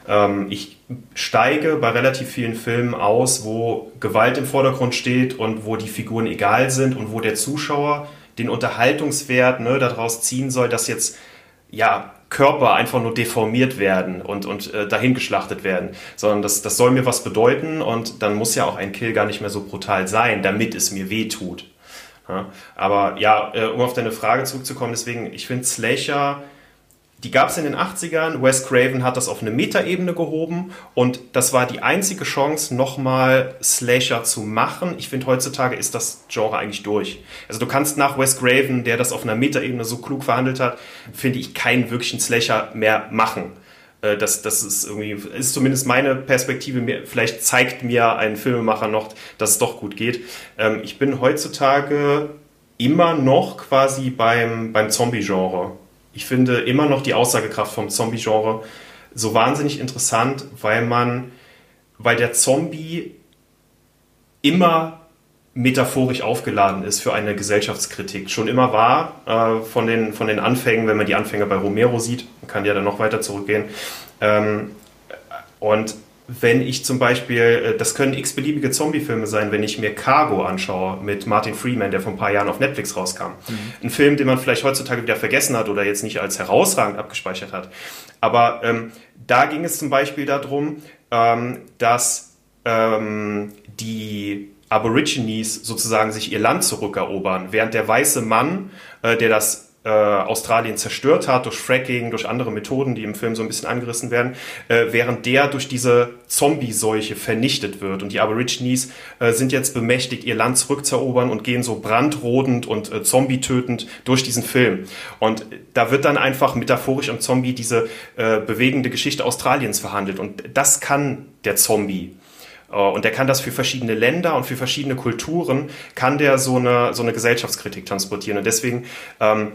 ähm, ich steige bei relativ vielen Filmen aus, wo Gewalt im Vordergrund steht und wo die Figuren egal sind und wo der Zuschauer den Unterhaltungswert ne, daraus ziehen soll, dass jetzt ja Körper einfach nur deformiert werden und, und äh, dahingeschlachtet werden, sondern das, das soll mir was bedeuten und dann muss ja auch ein Kill gar nicht mehr so brutal sein, damit es mir weh tut. Ja, aber ja, äh, um auf deine Frage zurückzukommen, deswegen, ich finde Slasher die gab es in den 80ern. Wes Craven hat das auf eine Metaebene gehoben und das war die einzige Chance, nochmal Slasher zu machen. Ich finde, heutzutage ist das Genre eigentlich durch. Also du kannst nach Wes Craven, der das auf einer Metaebene so klug verhandelt hat, finde ich keinen wirklichen Slasher mehr machen. Äh, das, das ist irgendwie, ist zumindest meine Perspektive. Vielleicht zeigt mir ein Filmemacher noch, dass es doch gut geht. Ähm, ich bin heutzutage immer noch quasi beim, beim Zombie-Genre ich finde immer noch die Aussagekraft vom Zombie-Genre so wahnsinnig interessant, weil man, weil der Zombie immer metaphorisch aufgeladen ist für eine Gesellschaftskritik. Schon immer war äh, von, den, von den Anfängen, wenn man die Anfänge bei Romero sieht, man kann ja dann noch weiter zurückgehen. Ähm, und wenn ich zum Beispiel, äh, das können x-beliebige Zombie-Filme sein, wenn ich mir Cargo anschaue mit Martin Freeman, der vor ein paar Jahren auf Netflix rauskam. Mhm. Ein Film, den man vielleicht heutzutage wieder vergessen hat oder jetzt nicht als herausragend abgespeichert hat. Aber ähm, da ging es zum Beispiel darum, ähm, dass ähm, die Aborigines sozusagen sich ihr Land zurückerobern, während der weiße Mann, äh, der das äh, Australien zerstört hat durch Fracking, durch andere Methoden, die im Film so ein bisschen angerissen werden, äh, während der durch diese Zombie-Seuche vernichtet wird. Und die Aborigines äh, sind jetzt bemächtigt, ihr Land zurückzuerobern und gehen so brandrodend und äh, zombie-tötend durch diesen Film. Und da wird dann einfach metaphorisch am Zombie diese äh, bewegende Geschichte Australiens verhandelt. Und das kann der Zombie. Äh, und der kann das für verschiedene Länder und für verschiedene Kulturen, kann der so eine, so eine Gesellschaftskritik transportieren. Und deswegen ähm,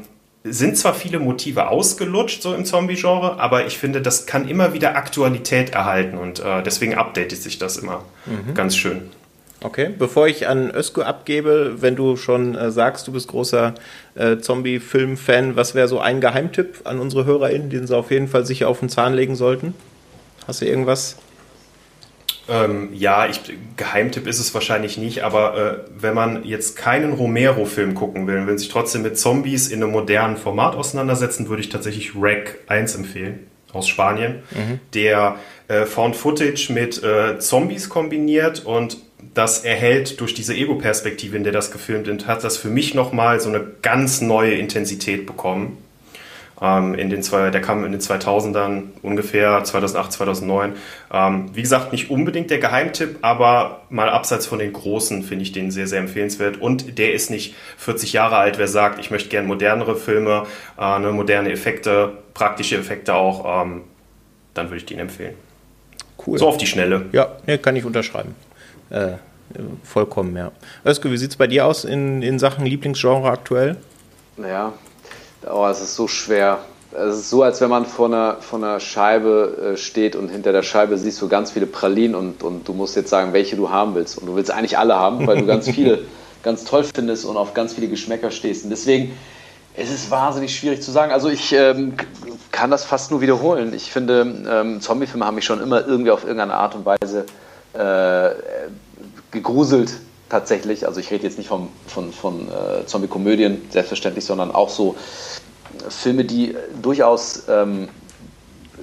sind zwar viele Motive ausgelutscht, so im Zombie-Genre, aber ich finde, das kann immer wieder Aktualität erhalten und äh, deswegen updatet sich das immer mhm. ganz schön. Okay, bevor ich an Özgür abgebe, wenn du schon äh, sagst, du bist großer äh, Zombie-Film-Fan, was wäre so ein Geheimtipp an unsere HörerInnen, den sie auf jeden Fall sicher auf den Zahn legen sollten? Hast du irgendwas? Ähm, ja, ich, Geheimtipp ist es wahrscheinlich nicht, aber äh, wenn man jetzt keinen Romero-Film gucken will, will sich trotzdem mit Zombies in einem modernen Format auseinandersetzen, würde ich tatsächlich Rack 1 empfehlen aus Spanien, mhm. der äh, Found Footage mit äh, Zombies kombiniert und das erhält durch diese Ego-Perspektive, in der das gefilmt wird, hat das für mich nochmal so eine ganz neue Intensität bekommen. Ähm, in den zwei, der kam in den 2000ern ungefähr, 2008, 2009. Ähm, wie gesagt, nicht unbedingt der Geheimtipp, aber mal abseits von den Großen finde ich den sehr, sehr empfehlenswert. Und der ist nicht 40 Jahre alt. Wer sagt, ich möchte gerne modernere Filme, äh, ne, moderne Effekte, praktische Effekte auch, ähm, dann würde ich den empfehlen. Cool. So auf die Schnelle. Ja, nee, kann ich unterschreiben. Äh, vollkommen, ja. Özge, wie sieht es bei dir aus in, in Sachen Lieblingsgenre aktuell? Naja, Oh, es ist so schwer. Es ist so, als wenn man vor einer, vor einer Scheibe äh, steht und hinter der Scheibe siehst du ganz viele Pralinen und, und du musst jetzt sagen, welche du haben willst. Und du willst eigentlich alle haben, weil du ganz viele ganz toll findest und auf ganz viele Geschmäcker stehst. Und deswegen es ist wahnsinnig schwierig zu sagen. Also ich ähm, kann das fast nur wiederholen. Ich finde, ähm, Zombiefilme haben mich schon immer irgendwie auf irgendeine Art und Weise äh, gegruselt tatsächlich. Also ich rede jetzt nicht vom, von, von äh, Zombie-Komödien, selbstverständlich, sondern auch so Filme, die durchaus ähm,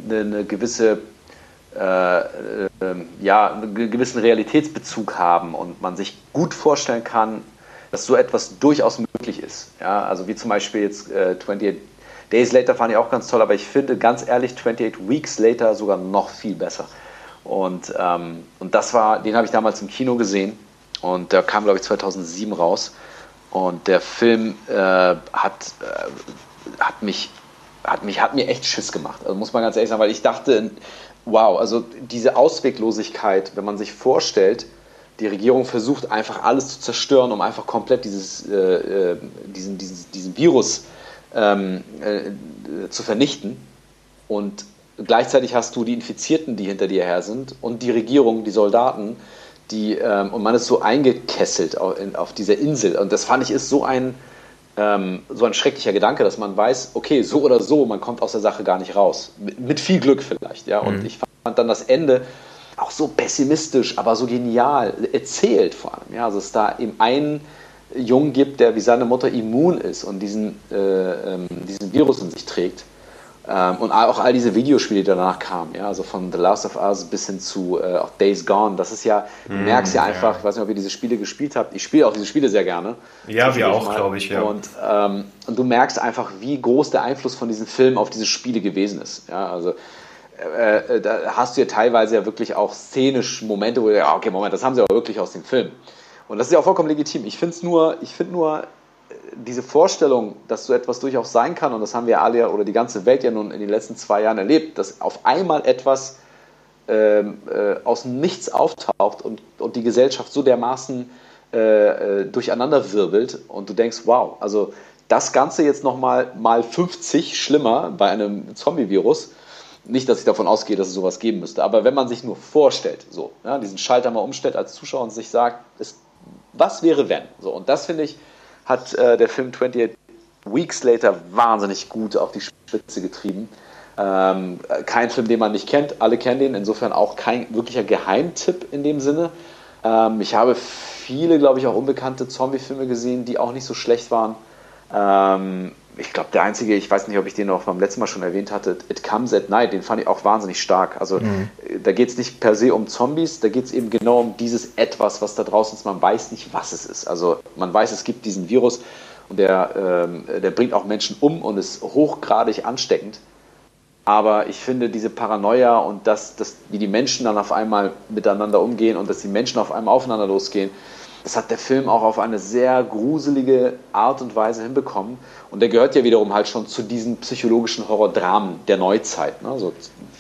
eine, eine, gewisse äh, äh, ja, einen gewissen Realitätsbezug haben und man sich gut vorstellen kann, dass so etwas durchaus möglich ist. Ja, also wie zum Beispiel jetzt äh, 28 Days Later fand ich auch ganz toll, aber ich finde ganz ehrlich 28 Weeks Later sogar noch viel besser. Und, ähm, und das war, den habe ich damals im Kino gesehen und der kam, glaube ich, 2007 raus. Und der Film äh, hat, äh, hat, mich, hat, mich, hat mir echt Schiss gemacht. Also muss man ganz ehrlich sagen, weil ich dachte, wow, also diese Ausweglosigkeit, wenn man sich vorstellt, die Regierung versucht einfach alles zu zerstören, um einfach komplett dieses, äh, äh diesen, diesen, diesen Virus ähm, äh, zu vernichten. Und gleichzeitig hast du die Infizierten, die hinter dir her sind, und die Regierung, die Soldaten, die, ähm, und man ist so eingekesselt auf, in, auf dieser Insel. Und das fand ich ist so ein, ähm, so ein schrecklicher Gedanke, dass man weiß, okay, so oder so, man kommt aus der Sache gar nicht raus. Mit, mit viel Glück vielleicht, ja. Und mhm. ich fand dann das Ende auch so pessimistisch, aber so genial erzählt vor allem. Ja, also es da eben einen Jungen gibt, der wie seine Mutter immun ist und diesen, äh, ähm, diesen Virus in sich trägt. Ähm, und auch all diese Videospiele, die danach kamen, ja, also von The Last of Us bis hin zu äh, auch Days Gone, das ist ja, du mm, merkst ja einfach, ja. ich weiß nicht, ob ihr diese Spiele gespielt habt, ich spiele auch diese Spiele sehr gerne. Ja, wir auch, glaube ich, ja. Und, ähm, und du merkst einfach, wie groß der Einfluss von diesen Filmen auf diese Spiele gewesen ist. Ja, also äh, äh da hast du ja teilweise ja wirklich auch szenisch Momente, wo du ja, okay, Moment, das haben sie aber wirklich aus dem Film. Und das ist ja auch vollkommen legitim. Ich finde es nur, ich finde nur, diese Vorstellung, dass so etwas durchaus sein kann, und das haben wir alle oder die ganze Welt ja nun in den letzten zwei Jahren erlebt, dass auf einmal etwas ähm, äh, aus dem Nichts auftaucht und, und die Gesellschaft so dermaßen äh, äh durcheinander wirbelt und du denkst, wow, also das Ganze jetzt nochmal mal 50 schlimmer bei einem Zombie-Virus. Nicht, dass ich davon ausgehe, dass es sowas geben müsste, aber wenn man sich nur vorstellt, so, ja, diesen Schalter mal umstellt als Zuschauer und sich sagt, es, was wäre wenn? So, und das finde ich, hat äh, der Film 28 Weeks Later wahnsinnig gut auf die Spitze getrieben. Ähm, kein Film, den man nicht kennt, alle kennen den, insofern auch kein wirklicher Geheimtipp in dem Sinne. Ähm, ich habe viele, glaube ich, auch unbekannte Zombie-Filme gesehen, die auch nicht so schlecht waren. Ähm, ich glaube, der einzige, ich weiß nicht, ob ich den auch beim letzten Mal schon erwähnt hatte, It Comes at Night, den fand ich auch wahnsinnig stark. Also mhm. da geht es nicht per se um Zombies, da geht es eben genau um dieses Etwas, was da draußen ist. Man weiß nicht, was es ist. Also man weiß, es gibt diesen Virus und der, ähm, der bringt auch Menschen um und ist hochgradig ansteckend. Aber ich finde diese Paranoia und das, das, wie die Menschen dann auf einmal miteinander umgehen und dass die Menschen auf einmal aufeinander losgehen, das hat der Film auch auf eine sehr gruselige Art und Weise hinbekommen. Und der gehört ja wiederum halt schon zu diesen psychologischen Horrordramen der Neuzeit, ne? so,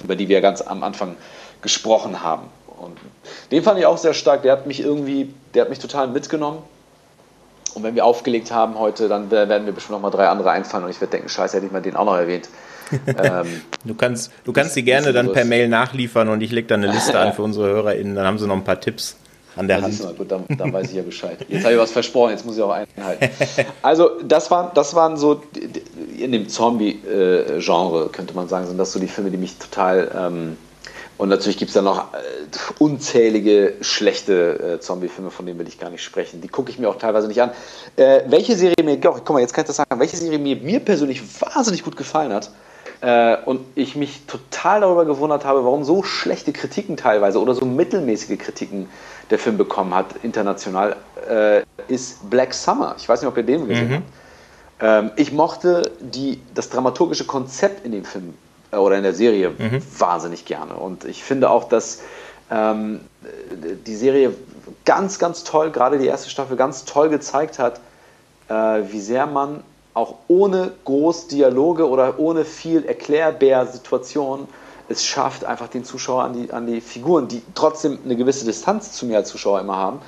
über die wir ganz am Anfang gesprochen haben. Und den fand ich auch sehr stark. Der hat mich irgendwie, der hat mich total mitgenommen. Und wenn wir aufgelegt haben heute, dann werden mir bestimmt noch mal drei andere einfallen und ich werde denken, scheiße, hätte ich mal den auch noch erwähnt. ähm, du kannst, du kannst sie gerne dann per Mail nachliefern und ich lege dann eine Liste an für unsere HörerInnen. Dann haben sie noch ein paar Tipps an der Hand. Mal, gut, dann, dann, weiß ich ja Bescheid. Jetzt habe ich was versprochen, jetzt muss ich auch einhalten. Also, das waren, das waren so in dem Zombie-Genre, könnte man sagen, sind das so die Filme, die mich total. Ähm, und natürlich gibt es da noch äh, unzählige schlechte äh, Zombie-Filme, von denen will ich gar nicht sprechen. Die gucke ich mir auch teilweise nicht an. Äh, welche Serie mir, guck mal, jetzt kann ich das sagen, welche Serie mir, mir persönlich wahnsinnig gut gefallen hat, äh, und ich mich total darüber gewundert habe, warum so schlechte Kritiken teilweise oder so mittelmäßige Kritiken der Film bekommen hat, international, äh, ist Black Summer. Ich weiß nicht, ob ihr den gesehen mhm. habt. Ähm, ich mochte die, das dramaturgische Konzept in dem Film äh, oder in der Serie mhm. wahnsinnig gerne. Und ich finde auch, dass ähm, die Serie ganz, ganz toll, gerade die erste Staffel, ganz toll gezeigt hat, äh, wie sehr man auch ohne groß Dialoge oder ohne viel Erklärbär-Situation es schafft, einfach den Zuschauer an die, an die Figuren, die trotzdem eine gewisse Distanz zu mir als Zuschauer immer haben.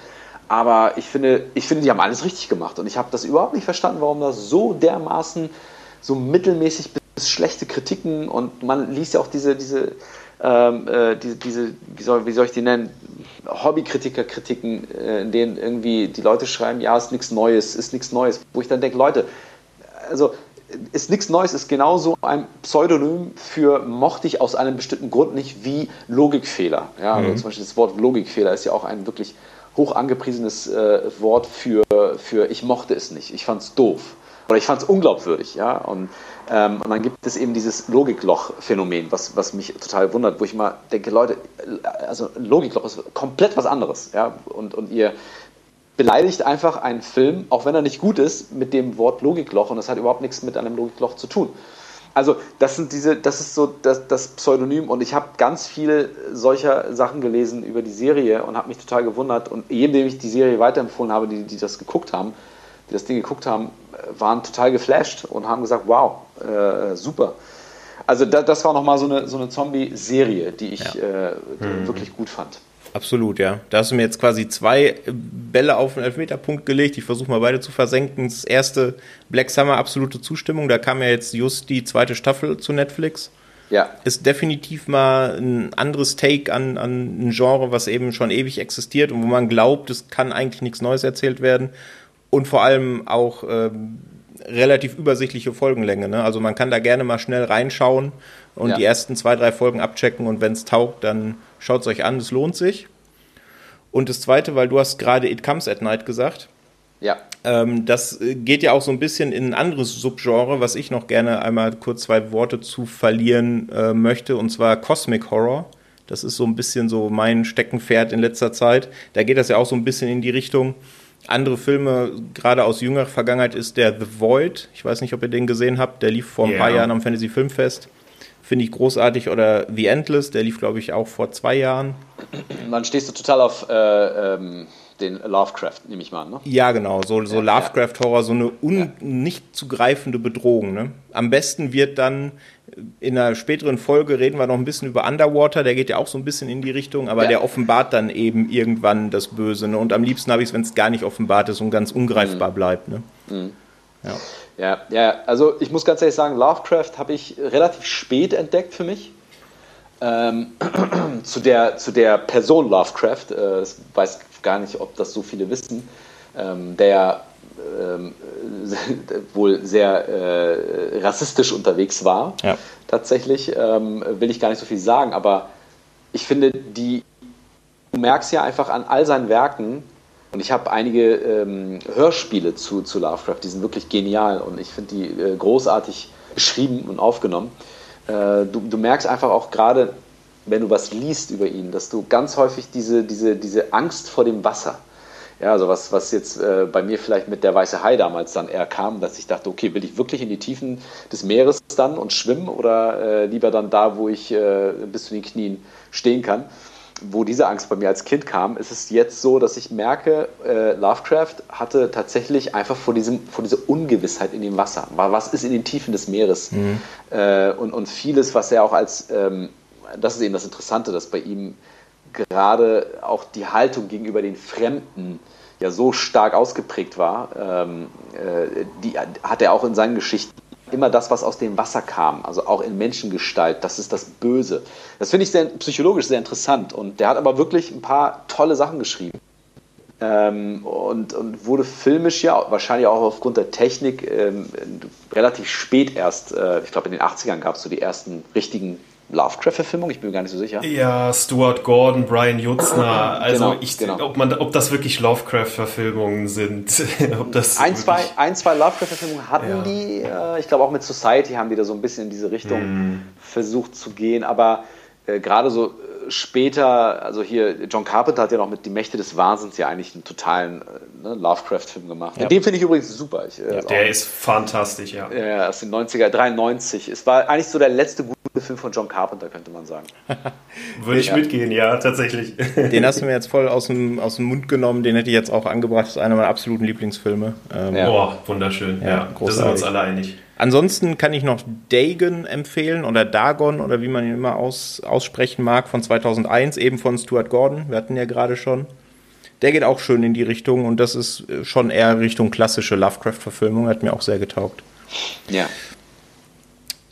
Aber ich finde, ich finde, die haben alles richtig gemacht. Und ich habe das überhaupt nicht verstanden, warum das so dermaßen so mittelmäßig bis schlechte Kritiken und man liest ja auch diese, diese, ähm, äh, diese, diese wie, soll, wie soll ich die nennen, Hobbykritiker-Kritiken, äh, in denen irgendwie die Leute schreiben, ja, ist nichts Neues, ist nichts Neues. Wo ich dann denke, Leute, also ist nichts Neues, ist genauso ein Pseudonym für mochte ich aus einem bestimmten Grund nicht wie Logikfehler. Ja, also mhm. zum Beispiel das Wort Logikfehler ist ja auch ein wirklich hoch angepriesenes äh, Wort für, für ich mochte es nicht, ich fand es doof oder ich fand es unglaubwürdig. Ja? Und, ähm, und dann gibt es eben dieses Logikloch-Phänomen, was, was mich total wundert, wo ich mal denke, Leute, also Logikloch ist komplett was anderes. Ja? Und, und ihr beleidigt einfach einen Film, auch wenn er nicht gut ist, mit dem Wort Logikloch und das hat überhaupt nichts mit einem Logikloch zu tun. Also das sind diese, das ist so das, das Pseudonym und ich habe ganz viele solcher Sachen gelesen über die Serie und habe mich total gewundert und jedem, dem ich die Serie weiterempfohlen habe, die, die das geguckt haben, die das Ding geguckt haben, waren total geflasht und haben gesagt, wow, äh, super. Also da, das war nochmal so eine, so eine Zombie-Serie, die ich ja. äh, hm. wirklich gut fand. Absolut, ja. Da hast du mir jetzt quasi zwei Bälle auf den Elfmeterpunkt gelegt. Ich versuche mal beide zu versenken. Das erste Black Summer, absolute Zustimmung. Da kam ja jetzt just die zweite Staffel zu Netflix. Ja. Ist definitiv mal ein anderes Take an, an ein Genre, was eben schon ewig existiert und wo man glaubt, es kann eigentlich nichts Neues erzählt werden. Und vor allem auch ähm, relativ übersichtliche Folgenlänge. Ne? Also man kann da gerne mal schnell reinschauen und ja. die ersten zwei, drei Folgen abchecken und wenn es taugt, dann schaut es euch an, es lohnt sich. Und das zweite, weil du hast gerade It Comes at Night gesagt. Ja. Ähm, das geht ja auch so ein bisschen in ein anderes Subgenre, was ich noch gerne einmal kurz zwei Worte zu verlieren äh, möchte, und zwar Cosmic Horror. Das ist so ein bisschen so mein Steckenpferd in letzter Zeit. Da geht das ja auch so ein bisschen in die Richtung. Andere Filme, gerade aus jüngerer Vergangenheit, ist der The Void. Ich weiß nicht, ob ihr den gesehen habt. Der lief vor ein yeah. paar Jahren am Fantasy Filmfest. Finde ich großartig. Oder The Endless, der lief, glaube ich, auch vor zwei Jahren. Dann stehst du total auf äh, ähm, den Lovecraft, nehme ich mal an, ne? Ja, genau. So, so Lovecraft-Horror, so eine ja. nicht zu greifende Bedrohung. Ne? Am besten wird dann in einer späteren Folge reden wir noch ein bisschen über Underwater, der geht ja auch so ein bisschen in die Richtung, aber ja. der offenbart dann eben irgendwann das Böse. Ne? Und am liebsten habe ich es, wenn es gar nicht offenbart ist und ganz ungreifbar mhm. bleibt. Ne? Mhm. Ja. Ja, ja, also ich muss ganz ehrlich sagen, Lovecraft habe ich relativ spät entdeckt für mich. Ähm, zu, der, zu der Person Lovecraft, äh, ich weiß gar nicht, ob das so viele wissen, ähm, der ähm, wohl sehr äh, rassistisch unterwegs war. Ja. Tatsächlich ähm, will ich gar nicht so viel sagen, aber ich finde, die, du merkst ja einfach an all seinen Werken, und ich habe einige ähm, Hörspiele zu, zu Lovecraft, die sind wirklich genial und ich finde die äh, großartig geschrieben und aufgenommen. Äh, du, du merkst einfach auch gerade, wenn du was liest über ihn, dass du ganz häufig diese, diese, diese Angst vor dem Wasser, ja, also was, was jetzt äh, bei mir vielleicht mit der Weiße Hai damals dann eher kam, dass ich dachte, okay, will ich wirklich in die Tiefen des Meeres dann und schwimmen oder äh, lieber dann da, wo ich äh, bis zu den Knien stehen kann? Wo diese Angst bei mir als Kind kam, ist es jetzt so, dass ich merke, äh, Lovecraft hatte tatsächlich einfach vor, diesem, vor dieser Ungewissheit in dem Wasser. Was ist in den Tiefen des Meeres? Mhm. Äh, und, und vieles, was er auch als, ähm, das ist eben das Interessante, dass bei ihm gerade auch die Haltung gegenüber den Fremden ja so stark ausgeprägt war, ähm, äh, die hat er auch in seinen Geschichten immer das, was aus dem Wasser kam, also auch in Menschengestalt, das ist das Böse. Das finde ich sehr, psychologisch sehr interessant und der hat aber wirklich ein paar tolle Sachen geschrieben. Ähm, und, und, wurde filmisch ja wahrscheinlich auch aufgrund der Technik ähm, relativ spät erst, äh, ich glaube in den 80ern gab es so die ersten richtigen Lovecraft-Verfilmung? Ich bin mir gar nicht so sicher. Ja, Stuart Gordon, Brian Jutzner. Also, genau, ich, genau. Ob, man, ob das wirklich Lovecraft-Verfilmungen sind. ob das ein, zwei, ein, zwei Lovecraft-Verfilmungen hatten ja. die. Äh, ich glaube, auch mit Society haben die da so ein bisschen in diese Richtung mm. versucht zu gehen. Aber äh, gerade so später, also hier, John Carpenter hat ja noch mit Die Mächte des Wahnsinns ja eigentlich einen totalen äh, ne, Lovecraft-Film gemacht. Ja. Den finde ich übrigens super. Ich, äh, ja, der ist fantastisch, ja. Ja, aus den 90er, 93. Es war eigentlich so der letzte gute Film von John Carpenter, könnte man sagen. Würde ich ja. mitgehen, ja, tatsächlich. Den hast du mir jetzt voll aus dem, aus dem Mund genommen, den hätte ich jetzt auch angebracht. Das ist einer meiner absoluten Lieblingsfilme. Ähm, ja. Boah, wunderschön, ja. ja. Da sind wir uns alle einig. Ansonsten kann ich noch Dagon empfehlen oder Dagon oder wie man ihn immer aus, aussprechen mag von 2001, eben von Stuart Gordon. Wir hatten ja gerade schon. Der geht auch schön in die Richtung und das ist schon eher Richtung klassische Lovecraft-Verfilmung, hat mir auch sehr getaugt. Ja.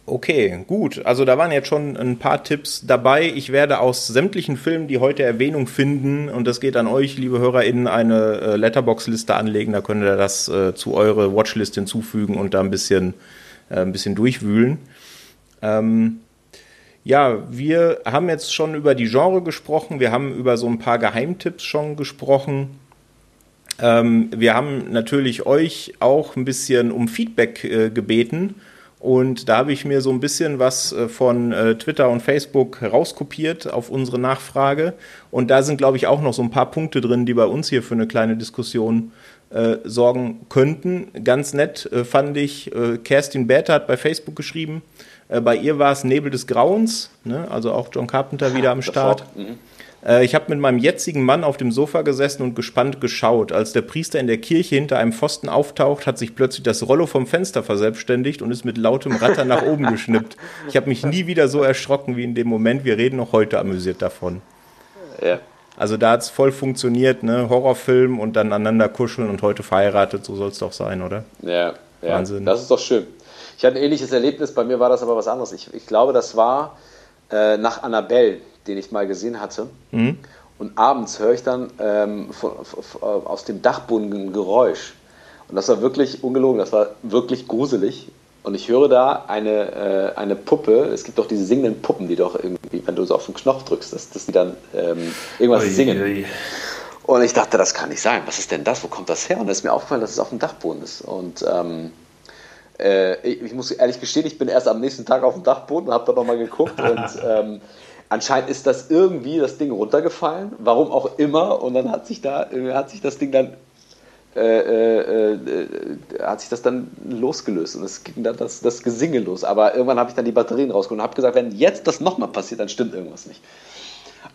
Okay, gut. Also da waren jetzt schon ein paar Tipps dabei. Ich werde aus sämtlichen Filmen, die heute Erwähnung finden, und das geht an euch, liebe HörerInnen, eine äh, Letterbox-Liste anlegen. Da könnt ihr das äh, zu eurer Watchlist hinzufügen und da ein bisschen, äh, ein bisschen durchwühlen. Ähm, ja, wir haben jetzt schon über die Genre gesprochen. Wir haben über so ein paar Geheimtipps schon gesprochen. Ähm, wir haben natürlich euch auch ein bisschen um Feedback äh, gebeten und da habe ich mir so ein bisschen was äh, von äh, Twitter und Facebook rauskopiert auf unsere Nachfrage. Und da sind, glaube ich, auch noch so ein paar Punkte drin, die bei uns hier für eine kleine Diskussion äh, sorgen könnten. Ganz nett äh, fand ich, äh, Kerstin Bäter hat bei Facebook geschrieben, äh, bei ihr war es Nebel des Grauens, ne? also auch John Carpenter wieder am Start. Äh, ich habe mit meinem jetzigen Mann auf dem Sofa gesessen und gespannt geschaut. Als der Priester in der Kirche hinter einem Pfosten auftaucht, hat sich plötzlich das Rollo vom Fenster verselbstständigt und ist mit lautem Ratter nach oben geschnippt. Ich habe mich nie wieder so erschrocken wie in dem Moment. Wir reden noch heute amüsiert davon. Ja. Also da hat es voll funktioniert, ne? Horrorfilm und dann aneinander kuscheln und heute verheiratet, so soll es doch sein, oder? Ja, ja, Wahnsinn. Das ist doch schön. Ich hatte ein ähnliches Erlebnis, bei mir war das aber was anderes. Ich, ich glaube, das war äh, nach Annabelle den ich mal gesehen hatte. Mhm. Und abends höre ich dann ähm, von, von, aus dem Dachboden ein Geräusch. Und das war wirklich ungelogen, das war wirklich gruselig. Und ich höre da eine, äh, eine Puppe, es gibt doch diese singenden Puppen, die doch irgendwie, wenn du so auf den Knopf drückst, dass, dass die dann ähm, irgendwas ui, singen. Ui. Und ich dachte, das kann nicht sein. Was ist denn das? Wo kommt das her? Und es ist mir aufgefallen, dass es auf dem Dachboden ist. Und ähm, äh, ich, ich, muss ehrlich gestehen, ich bin erst am nächsten Tag auf dem Dachboden und habe da nochmal geguckt. und ähm, Anscheinend ist das irgendwie das Ding runtergefallen, warum auch immer, und dann hat sich da äh, hat sich das Ding dann äh, äh, äh, hat sich das dann losgelöst und es ging dann das, das Gesinge los. Aber irgendwann habe ich dann die Batterien rausgeholt und habe gesagt, wenn jetzt das nochmal passiert, dann stimmt irgendwas nicht.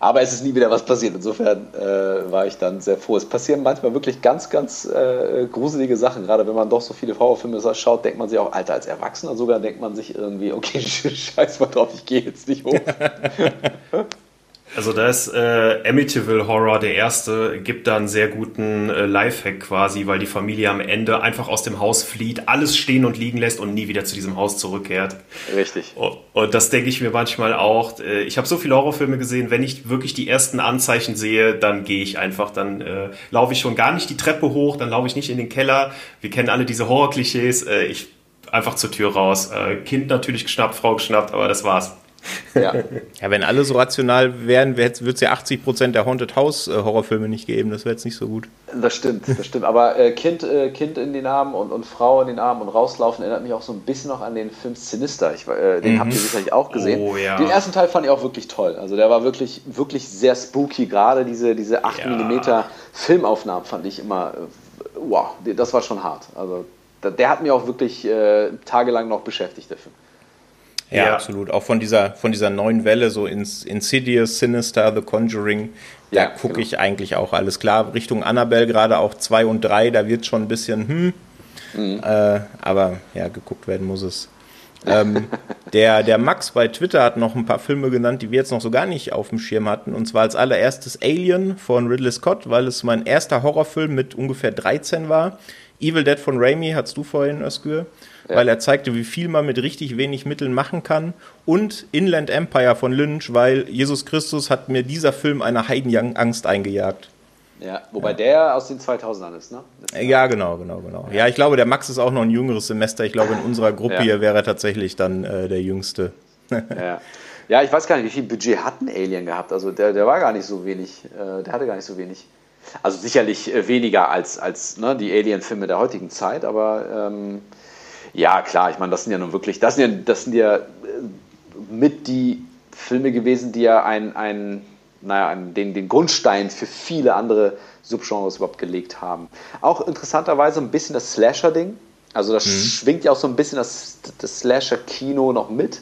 Aber es ist nie wieder was passiert. Insofern äh, war ich dann sehr froh. Es passieren manchmal wirklich ganz, ganz äh, gruselige Sachen. Gerade wenn man doch so viele Horrorfilme schaut, denkt man sich auch, Alter, als Erwachsener sogar denkt man sich irgendwie, okay, scheiß mal drauf, ich gehe jetzt nicht hoch. Also da ist äh, Amityville Horror der erste, gibt da einen sehr guten äh, Lifehack quasi, weil die Familie am Ende einfach aus dem Haus flieht, alles stehen und liegen lässt und nie wieder zu diesem Haus zurückkehrt. Richtig. Und, und das denke ich mir manchmal auch. Äh, ich habe so viele Horrorfilme gesehen, wenn ich wirklich die ersten Anzeichen sehe, dann gehe ich einfach, dann äh, laufe ich schon gar nicht die Treppe hoch, dann laufe ich nicht in den Keller. Wir kennen alle diese Horrorklischees. Äh, ich einfach zur Tür raus. Äh, kind natürlich geschnappt, Frau geschnappt, aber das war's. Ja. ja, wenn alle so rational wären, würde es ja 80 Prozent der Haunted House äh, Horrorfilme nicht geben. Das wäre jetzt nicht so gut. Das stimmt, das stimmt. Aber äh, kind, äh, kind in den Armen und, und Frau in den Armen und rauslaufen erinnert mich auch so ein bisschen noch an den Film Sinister. Ich, äh, den mhm. habt ihr sicherlich auch gesehen. Oh, ja. Den ersten Teil fand ich auch wirklich toll. Also der war wirklich, wirklich sehr spooky. Gerade diese, diese 8 ja. mm Filmaufnahmen fand ich immer, äh, wow, das war schon hart. Also der hat mich auch wirklich tagelang noch beschäftigt, der Film. Ja, ja, absolut. Auch von dieser, von dieser neuen Welle, so ins Insidious, Sinister, The Conjuring, da ja, gucke genau. ich eigentlich auch alles klar. Richtung Annabelle gerade auch zwei und drei, da wird schon ein bisschen, hm, mhm. äh, aber ja, geguckt werden muss es. ähm, der, der Max bei Twitter hat noch ein paar Filme genannt, die wir jetzt noch so gar nicht auf dem Schirm hatten. Und zwar als allererstes Alien von Ridley Scott, weil es mein erster Horrorfilm mit ungefähr 13 war. Evil Dead von Raimi, hast du vorhin, Özgür ja. weil er zeigte, wie viel man mit richtig wenig Mitteln machen kann. Und Inland Empire von Lynch, weil Jesus Christus hat mir dieser Film eine Heidenangst eingejagt. Ja, wobei ja. der aus den 2000ern ist, ne? Ist ja, genau, genau, genau. Ja. ja. ich glaube, der Max ist auch noch ein jüngeres Semester. Ich glaube, in unserer Gruppe ja. hier wäre er tatsächlich dann äh, der Jüngste. ja. ja, ich weiß gar nicht, wie viel Budget hat ein Alien gehabt? Also der, der war gar nicht so wenig, äh, der hatte gar nicht so wenig. Also sicherlich äh, weniger als, als ne, die Alien-Filme der heutigen Zeit, aber ähm, ja, klar, ich meine, das sind ja nun wirklich, das sind ja, das sind ja äh, mit die Filme gewesen, die ja ein, ein naja, den, den Grundstein für viele andere Subgenres überhaupt gelegt haben. Auch interessanterweise ein bisschen das Slasher-Ding. Also das mhm. schwingt ja auch so ein bisschen das, das Slasher-Kino noch mit.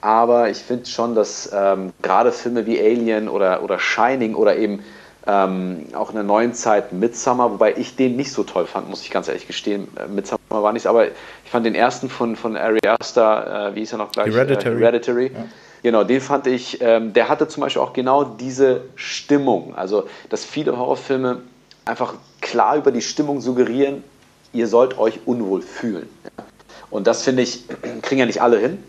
Aber ich finde schon, dass ähm, gerade Filme wie Alien oder, oder Shining oder eben ähm, auch in der neuen Zeit Midsummer, wobei ich den nicht so toll fand, muss ich ganz ehrlich gestehen. Äh, Midsummer war nicht, aber ich fand den ersten von, von Ari Aster, äh, wie ist er noch gleich? Hereditary. Äh, Hereditary. Ja. Genau, den fand ich, ähm, der hatte zum Beispiel auch genau diese Stimmung. Also, dass viele Horrorfilme einfach klar über die Stimmung suggerieren, ihr sollt euch unwohl fühlen. Und das finde ich, kriegen ja nicht alle hin.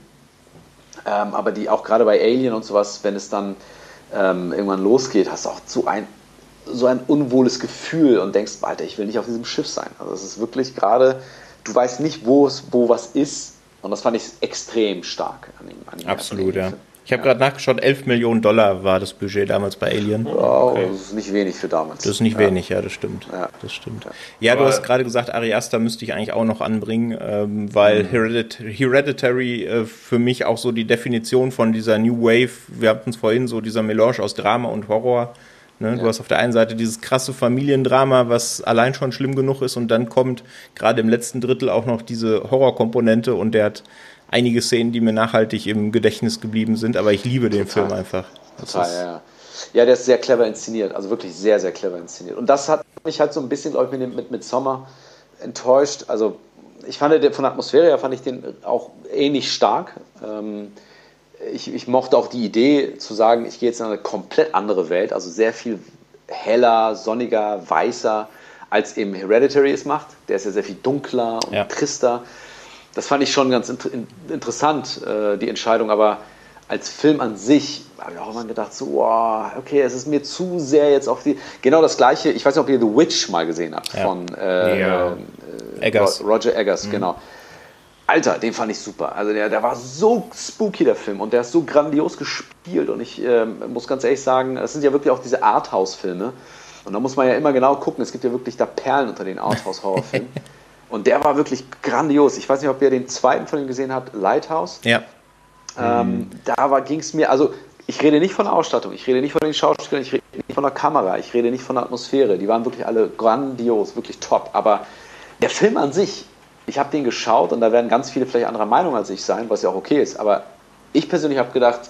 Ähm, aber die auch gerade bei Alien und sowas, wenn es dann ähm, irgendwann losgeht, hast du auch so ein so ein unwohles Gefühl und denkst, Alter, ich will nicht auf diesem Schiff sein. Also es ist wirklich gerade, du weißt nicht, wo es, wo was ist. Und das fand ich extrem stark an dem, an dem Absolut, ja. Ich habe ja. gerade nachgeschaut, 11 Millionen Dollar war das Budget damals bei Alien. Wow, okay. das ist nicht wenig für damals. Das ist nicht ja. wenig, ja, das stimmt. Ja, das stimmt. Ja, du hast gerade gesagt, Ari Aster müsste ich eigentlich auch noch anbringen, ähm, weil mhm. Heredit Hereditary äh, für mich auch so die Definition von dieser New Wave, wir hatten es vorhin, so dieser Melange aus Drama und Horror Ne? Ja. Du hast auf der einen Seite dieses krasse Familiendrama, was allein schon schlimm genug ist, und dann kommt gerade im letzten Drittel auch noch diese Horrorkomponente und der hat einige Szenen, die mir nachhaltig im Gedächtnis geblieben sind, aber ich liebe den Total. Film einfach. Das Total, ja, ja. Ja, der ist sehr clever inszeniert, also wirklich sehr, sehr clever inszeniert. Und das hat mich halt so ein bisschen, glaube ich, mit, mit, mit Sommer enttäuscht. Also ich fand den, von der Atmosphäre her fand ich den auch ähnlich stark. Ähm, ich, ich mochte auch die Idee zu sagen, ich gehe jetzt in eine komplett andere Welt, also sehr viel heller, sonniger, weißer, als eben Hereditary es macht. Der ist ja sehr viel dunkler und ja. trister. Das fand ich schon ganz inter interessant, äh, die Entscheidung, aber als Film an sich habe ich auch immer gedacht, so, wow, okay, es ist mir zu sehr jetzt auf die. Genau das gleiche, ich weiß nicht, ob ihr The Witch mal gesehen habt, ja. von äh, ja. äh, Eggers. Roger Eggers, mhm. genau. Alter, den fand ich super. Also der, der war so spooky, der Film, und der ist so grandios gespielt. Und ich äh, muss ganz ehrlich sagen, es sind ja wirklich auch diese Arthouse-Filme. Und da muss man ja immer genau gucken. Es gibt ja wirklich da Perlen unter den Arthouse-Horrorfilmen. und der war wirklich grandios. Ich weiß nicht, ob ihr den zweiten von ihm gesehen habt, Lighthouse. Ja. Ähm, mhm. Da ging es mir, also ich rede nicht von der Ausstattung, ich rede nicht von den Schauspielern, ich rede nicht von der Kamera, ich rede nicht von der Atmosphäre. Die waren wirklich alle grandios, wirklich top. Aber der Film an sich, ich habe den geschaut und da werden ganz viele vielleicht anderer Meinung als ich sein, was ja auch okay ist. Aber ich persönlich habe gedacht,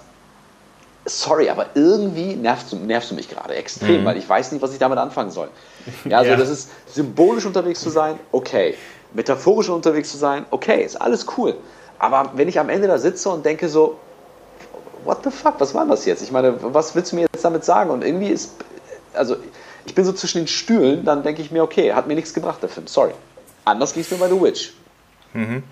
sorry, aber irgendwie nervst du, nervst du mich gerade extrem, mhm. weil ich weiß nicht, was ich damit anfangen soll. Ja, also ja. das ist symbolisch unterwegs zu sein, okay. Metaphorisch unterwegs zu sein, okay, ist alles cool. Aber wenn ich am Ende da sitze und denke so, what the fuck, was war das jetzt? Ich meine, was willst du mir jetzt damit sagen? Und irgendwie ist, also ich bin so zwischen den Stühlen, dann denke ich mir, okay, hat mir nichts gebracht, der Film, sorry. Anders ging es mir bei The Witch. Mhm.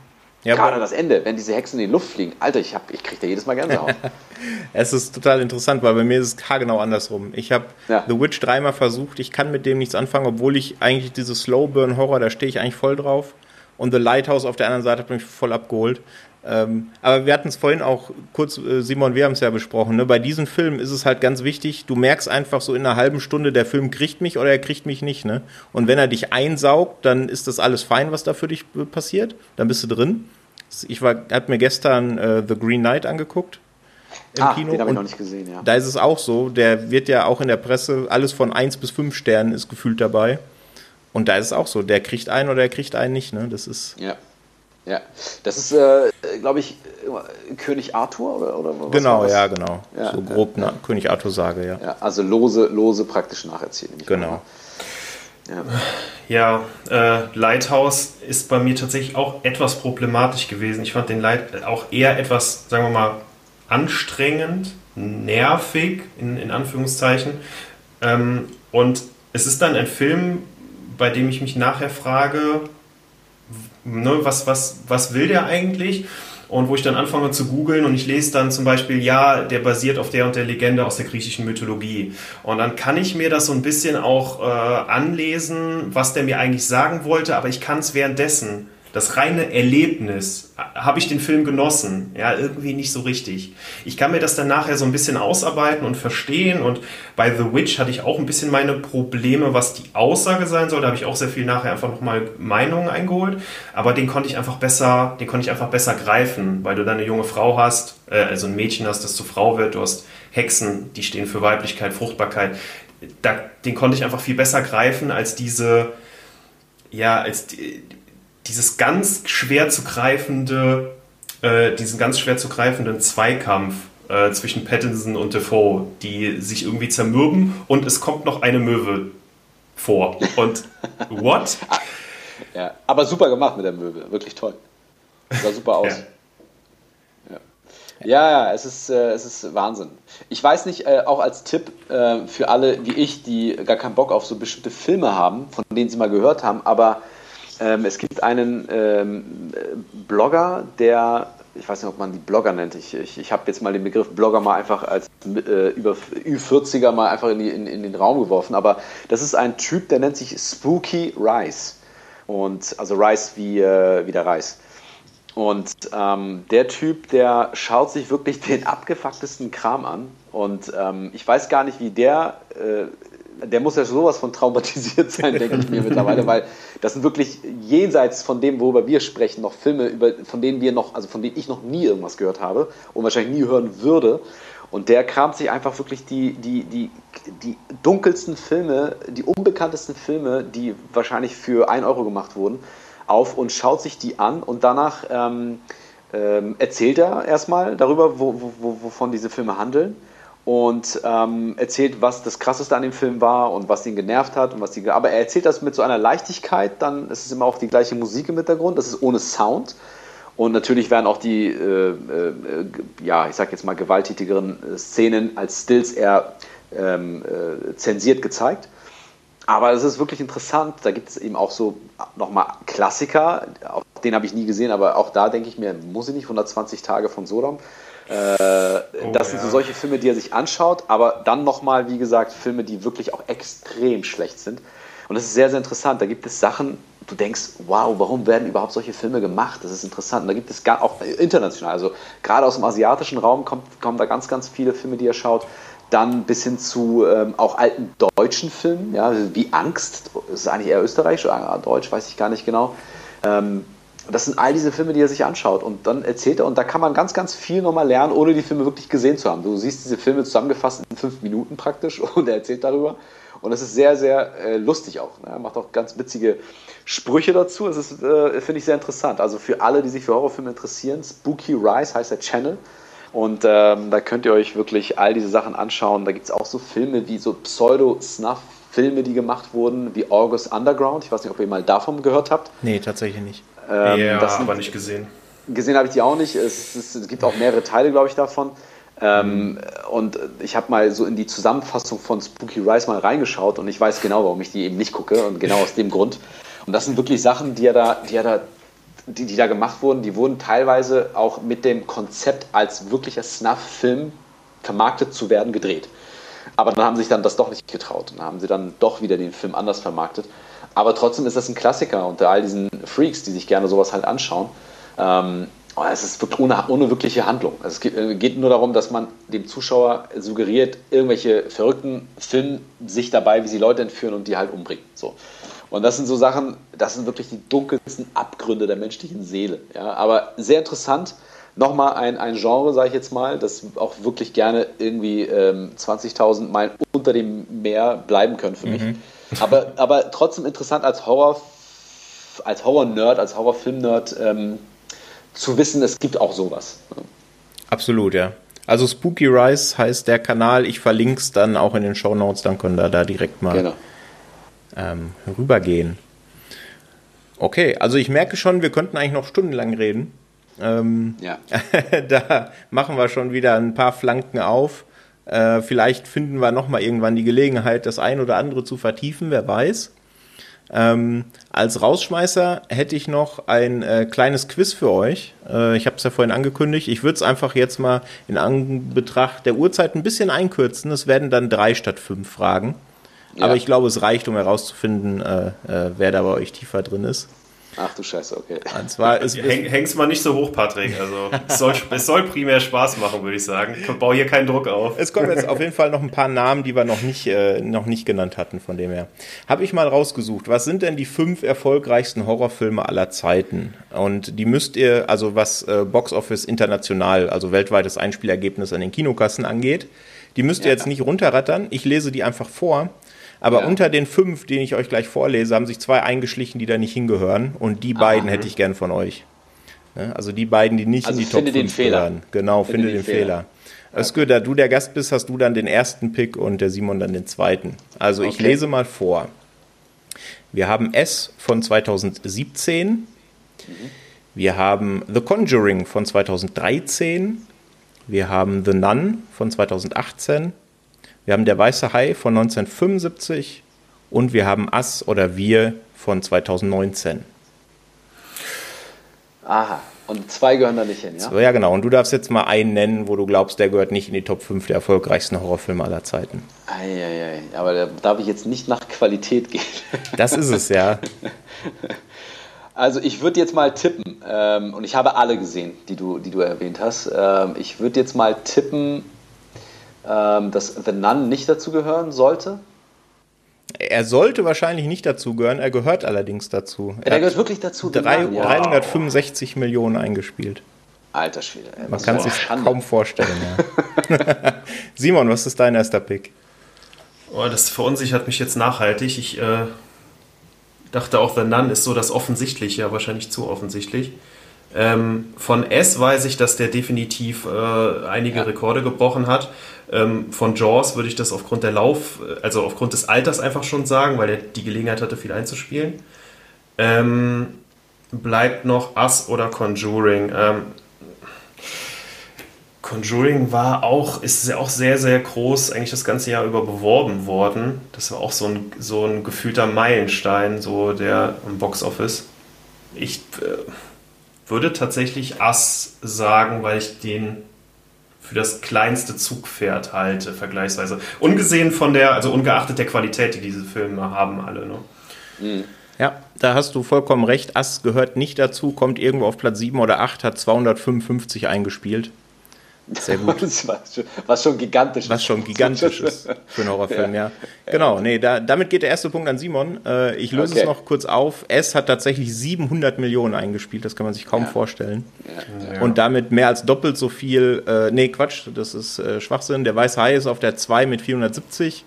Ja, Gerade das Ende, wenn diese Hexen in die Luft fliegen. Alter, ich, hab, ich kriege da jedes Mal Gänsehaut. es ist total interessant, weil bei mir ist es genau andersrum. Ich habe ja. The Witch dreimal versucht, ich kann mit dem nichts anfangen, obwohl ich eigentlich diese Slow Burn Horror, da stehe ich eigentlich voll drauf. Und The Lighthouse auf der anderen Seite hat mich voll abgeholt. Ähm, aber wir hatten es vorhin auch kurz, äh, Simon, wir haben es ja besprochen. Ne? Bei diesen Filmen ist es halt ganz wichtig, du merkst einfach so in einer halben Stunde, der Film kriegt mich oder er kriegt mich nicht. Ne? Und wenn er dich einsaugt, dann ist das alles fein, was da für dich äh, passiert. Dann bist du drin. Ich habe mir gestern äh, The Green Knight angeguckt im ah, Kino. Den habe ich noch nicht gesehen, ja. Da ist es auch so, der wird ja auch in der Presse, alles von 1 bis 5 Sternen ist gefühlt dabei. Und da ist es auch so, der kriegt einen oder der kriegt einen nicht. Ne? Das ist. Ja. Ja, das ist, äh, glaube ich, König Arthur oder, oder was Genau, ja, genau. Ja, so grob ja, König Arthur sage, ja. ja. Also lose, lose praktisch nacherzählen. Genau. Ja, ja äh, Lighthouse ist bei mir tatsächlich auch etwas problematisch gewesen. Ich fand den Light auch eher etwas, sagen wir mal, anstrengend, nervig, in, in Anführungszeichen. Ähm, und es ist dann ein Film, bei dem ich mich nachher frage, ne, was, was, was will der eigentlich? Und wo ich dann anfange zu googeln und ich lese dann zum Beispiel, ja, der basiert auf der und der Legende aus der griechischen Mythologie. Und dann kann ich mir das so ein bisschen auch äh, anlesen, was der mir eigentlich sagen wollte, aber ich kann es währenddessen das reine Erlebnis, habe ich den Film genossen? Ja, irgendwie nicht so richtig. Ich kann mir das dann nachher so ein bisschen ausarbeiten und verstehen und bei The Witch hatte ich auch ein bisschen meine Probleme, was die Aussage sein soll. Da habe ich auch sehr viel nachher einfach nochmal Meinungen eingeholt, aber den konnte ich einfach besser, den konnte ich einfach besser greifen, weil du dann eine junge Frau hast, äh, also ein Mädchen hast, das zu Frau wird, du hast Hexen, die stehen für Weiblichkeit, Fruchtbarkeit. Da, den konnte ich einfach viel besser greifen als diese, ja, als die, dieses ganz schwer zu greifende, äh, diesen ganz schwer zu greifenden Zweikampf äh, zwischen Pattinson und Defoe, die sich irgendwie zermürben und es kommt noch eine Möwe vor. Und what? Ja, aber super gemacht mit der Möwe, wirklich toll. Sah super aus. ja. Ja, ja, es ist, äh, es ist Wahnsinn. Ich weiß nicht, äh, auch als Tipp äh, für alle wie ich, die gar keinen Bock auf so bestimmte Filme haben, von denen sie mal gehört haben, aber ähm, es gibt einen ähm, Blogger, der, ich weiß nicht, ob man die Blogger nennt, ich, ich, ich habe jetzt mal den Begriff Blogger mal einfach als äh, über Ü40er mal einfach in, die, in, in, den Raum geworfen, aber das ist ein Typ, der nennt sich Spooky Rice. Und, also Rice wie, äh, wie der Reis. Und ähm, der Typ, der schaut sich wirklich den abgefucktesten Kram an. Und ähm, ich weiß gar nicht, wie der äh, der muss ja sowas von traumatisiert sein, denke ich mir mittlerweile, weil das sind wirklich jenseits von dem, worüber wir sprechen, noch Filme, über, von denen wir noch, also von denen ich noch nie irgendwas gehört habe und wahrscheinlich nie hören würde. Und der kramt sich einfach wirklich die, die, die, die dunkelsten Filme, die unbekanntesten Filme, die wahrscheinlich für 1 Euro gemacht wurden, auf und schaut sich die an und danach ähm, ähm, erzählt er erstmal darüber, wo, wo, wovon diese Filme handeln und ähm, erzählt, was das Krasseste an dem Film war und was ihn genervt hat und was die. Aber er erzählt das mit so einer Leichtigkeit, dann ist es immer auch die gleiche Musik im Hintergrund, das ist ohne Sound. Und natürlich werden auch die, äh, äh, ja, ich sag jetzt mal, gewalttätigeren Szenen als Stills eher ähm, äh, zensiert gezeigt. Aber es ist wirklich interessant. Da gibt es eben auch so nochmal Klassiker. Den habe ich nie gesehen, aber auch da denke ich mir, muss ich nicht 120 Tage von Sodom. Äh, oh, das sind ja. so solche Filme, die er sich anschaut, aber dann nochmal, wie gesagt, Filme, die wirklich auch extrem schlecht sind. Und das ist sehr, sehr interessant. Da gibt es Sachen, du denkst, wow, warum werden überhaupt solche Filme gemacht? Das ist interessant. Und da gibt es gar, auch international, also gerade aus dem asiatischen Raum kommt, kommen da ganz, ganz viele Filme, die er schaut. Dann bis hin zu ähm, auch alten deutschen Filmen, ja, wie Angst, das ist eigentlich eher österreichisch oder deutsch, weiß ich gar nicht genau. Ähm, das sind all diese Filme, die er sich anschaut und dann erzählt er und da kann man ganz, ganz viel nochmal lernen, ohne die Filme wirklich gesehen zu haben. Du siehst diese Filme zusammengefasst in fünf Minuten praktisch und er erzählt darüber und das ist sehr, sehr äh, lustig auch. Ne? Er macht auch ganz witzige Sprüche dazu. Das ist, äh, finde ich, sehr interessant. Also für alle, die sich für Horrorfilme interessieren, Spooky Rise heißt der Channel. Und ähm, da könnt ihr euch wirklich all diese Sachen anschauen. Da gibt es auch so Filme wie so Pseudo-Snuff-Filme, die gemacht wurden, wie August Underground. Ich weiß nicht, ob ihr mal davon gehört habt. Nee, tatsächlich nicht. Ähm, ja, aber nicht gesehen. Gesehen habe ich die auch nicht. Es, es, gibt auch mehrere Teile, glaube ich, davon. Ähm, und ich habe mal so in die Zusammenfassung von Spooky Rise mal reingeschaut und ich weiß genau, warum ich die eben nicht gucke und genau aus dem Grund. Und das sind wirklich Sachen, die er da, die er da, die, die da gemacht wurden, die wurden teilweise auch mit dem Konzept als wirklicher Snuff-Film vermarktet zu werden gedreht. Aber dann haben sie sich dann das doch nicht getraut und dann haben sie dann doch wieder den Film anders vermarktet. Aber trotzdem ist das ein Klassiker unter all diesen Freaks, die sich gerne sowas halt anschauen. Ähm, Oh, es ist wirklich ohne, ohne wirkliche Handlung. Also es geht, äh, geht, nur darum, dass man dem Zuschauer suggeriert, irgendwelche Verrückten filmen sich dabei, wie sie Leute entführen und die halt umbringen. So. Und das sind so Sachen, das sind wirklich die dunkelsten Abgründe der menschlichen Seele. Ja? Aber sehr interessant. Nochmal ein, ein Genre, sage ich jetzt mal, das auch wirklich gerne irgendwie ähm, 20.000 Meilen unter dem Meer bleiben können für mich. Mhm. Aber, aber trotzdem interessant als Horror, als Horror-Nerd, als Horrorfilm-Nerd. Ähm, zu wissen, es gibt auch sowas. Absolut, ja. Also Spooky Rise heißt der Kanal. Ich verlinke es dann auch in den Show Notes, dann können wir da direkt mal genau. ähm, rübergehen. Okay, also ich merke schon, wir könnten eigentlich noch stundenlang reden. Ähm, ja. da machen wir schon wieder ein paar Flanken auf. Äh, vielleicht finden wir noch mal irgendwann die Gelegenheit, das ein oder andere zu vertiefen, wer weiß. Ähm, als Rausschmeißer hätte ich noch ein äh, kleines Quiz für euch. Äh, ich habe es ja vorhin angekündigt. Ich würde es einfach jetzt mal in Anbetracht der Uhrzeit ein bisschen einkürzen. Es werden dann drei statt fünf Fragen. Ja. Aber ich glaube, es reicht, um herauszufinden, äh, äh wer da bei euch tiefer drin ist. Ach du Scheiße, okay. Und zwar ist, Häng, häng's mal nicht so hoch, Patrick. Also es soll, es soll primär Spaß machen, würde ich sagen. Ich baue hier keinen Druck auf. Es kommen jetzt auf jeden Fall noch ein paar Namen, die wir noch nicht, äh, noch nicht genannt hatten, von dem her. Habe ich mal rausgesucht. Was sind denn die fünf erfolgreichsten Horrorfilme aller Zeiten? Und die müsst ihr, also was äh, Box Office international, also weltweites Einspielergebnis an den Kinokassen angeht, die müsst ihr ja. jetzt nicht runterrattern. Ich lese die einfach vor aber ja. unter den fünf, die ich euch gleich vorlese, haben sich zwei eingeschlichen, die da nicht hingehören. Und die beiden Aha. hätte ich gern von euch. Also die beiden, die nicht also in die Top 5 gehören. Genau, finde, finde den, den, Fehler. Fehler. Özgür, da du der Gast bist, hast du dann den ersten Pick und der Simon dann den zweiten. Also okay. ich lese mal vor. Wir haben S von 2017. Mhm. Wir haben The Conjuring von 2013. Wir haben The Nun von 2018. Wir haben Der Weiße Hai von 1975 und wir haben Ass oder Wir von 2019. Aha, und zwei gehören da nicht hin, ja? So, ja, genau. Und du darfst jetzt mal einen nennen, wo du glaubst, der gehört nicht in die Top 5 der erfolgreichsten Horrorfilme aller Zeiten. Eieiei, aber da darf ich jetzt nicht nach Qualität gehen. Das ist es, ja. Also ich würde jetzt mal tippen, ähm, und ich habe alle gesehen, die du, die du erwähnt hast. Ähm, ich würde jetzt mal tippen ähm, dass The Nun nicht dazugehören sollte? Er sollte wahrscheinlich nicht dazugehören, er gehört allerdings dazu. Er, er gehört wirklich dazu. Drei, wow. 365 Millionen eingespielt. Alter Schwede. Ey, Man kann sich kaum vorstellen. Ja. Simon, was ist dein erster Pick? Oh, das verunsichert mich jetzt nachhaltig. Ich äh, dachte auch, The Nun ist so das Offensichtliche, wahrscheinlich zu offensichtlich. Ähm, von S weiß ich, dass der definitiv äh, einige ja. Rekorde gebrochen hat. Ähm, von Jaws würde ich das aufgrund der Lauf, also aufgrund des Alters einfach schon sagen, weil er die Gelegenheit hatte, viel einzuspielen. Ähm, bleibt noch Us oder Conjuring. Ähm, Conjuring war auch, ist ja auch sehr, sehr groß, eigentlich das ganze Jahr über beworben worden. Das war auch so ein, so ein gefühlter Meilenstein, so der im Boxoffice. Ich äh, würde tatsächlich Us sagen, weil ich den für das kleinste Zugpferd halte, vergleichsweise. Ungesehen von der, also ungeachtet der Qualität, die diese Filme haben, alle. Ne? Mhm. Ja, da hast du vollkommen recht. Ass gehört nicht dazu, kommt irgendwo auf Platz 7 oder 8, hat 255 eingespielt. Sehr gut. was schon gigantisch ist. Was schon gigantisch ist für einen Horrorfilm, ja. ja. Genau, nee, da, damit geht der erste Punkt an Simon. Äh, ich löse okay. es noch kurz auf. S hat tatsächlich 700 Millionen eingespielt, das kann man sich kaum ja. vorstellen. Ja. Und damit mehr als doppelt so viel, äh, nee, Quatsch, das ist äh, Schwachsinn. Der Weiße Hai ist auf der 2 mit 470.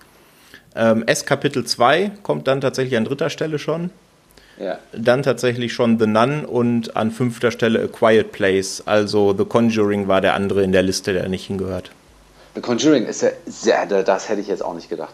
Ähm, S Kapitel 2 kommt dann tatsächlich an dritter Stelle schon. Ja. Dann tatsächlich schon The Nun und an fünfter Stelle A Quiet Place. Also The Conjuring war der andere in der Liste, der nicht hingehört. The Conjuring ist ja sehr, das hätte ich jetzt auch nicht gedacht.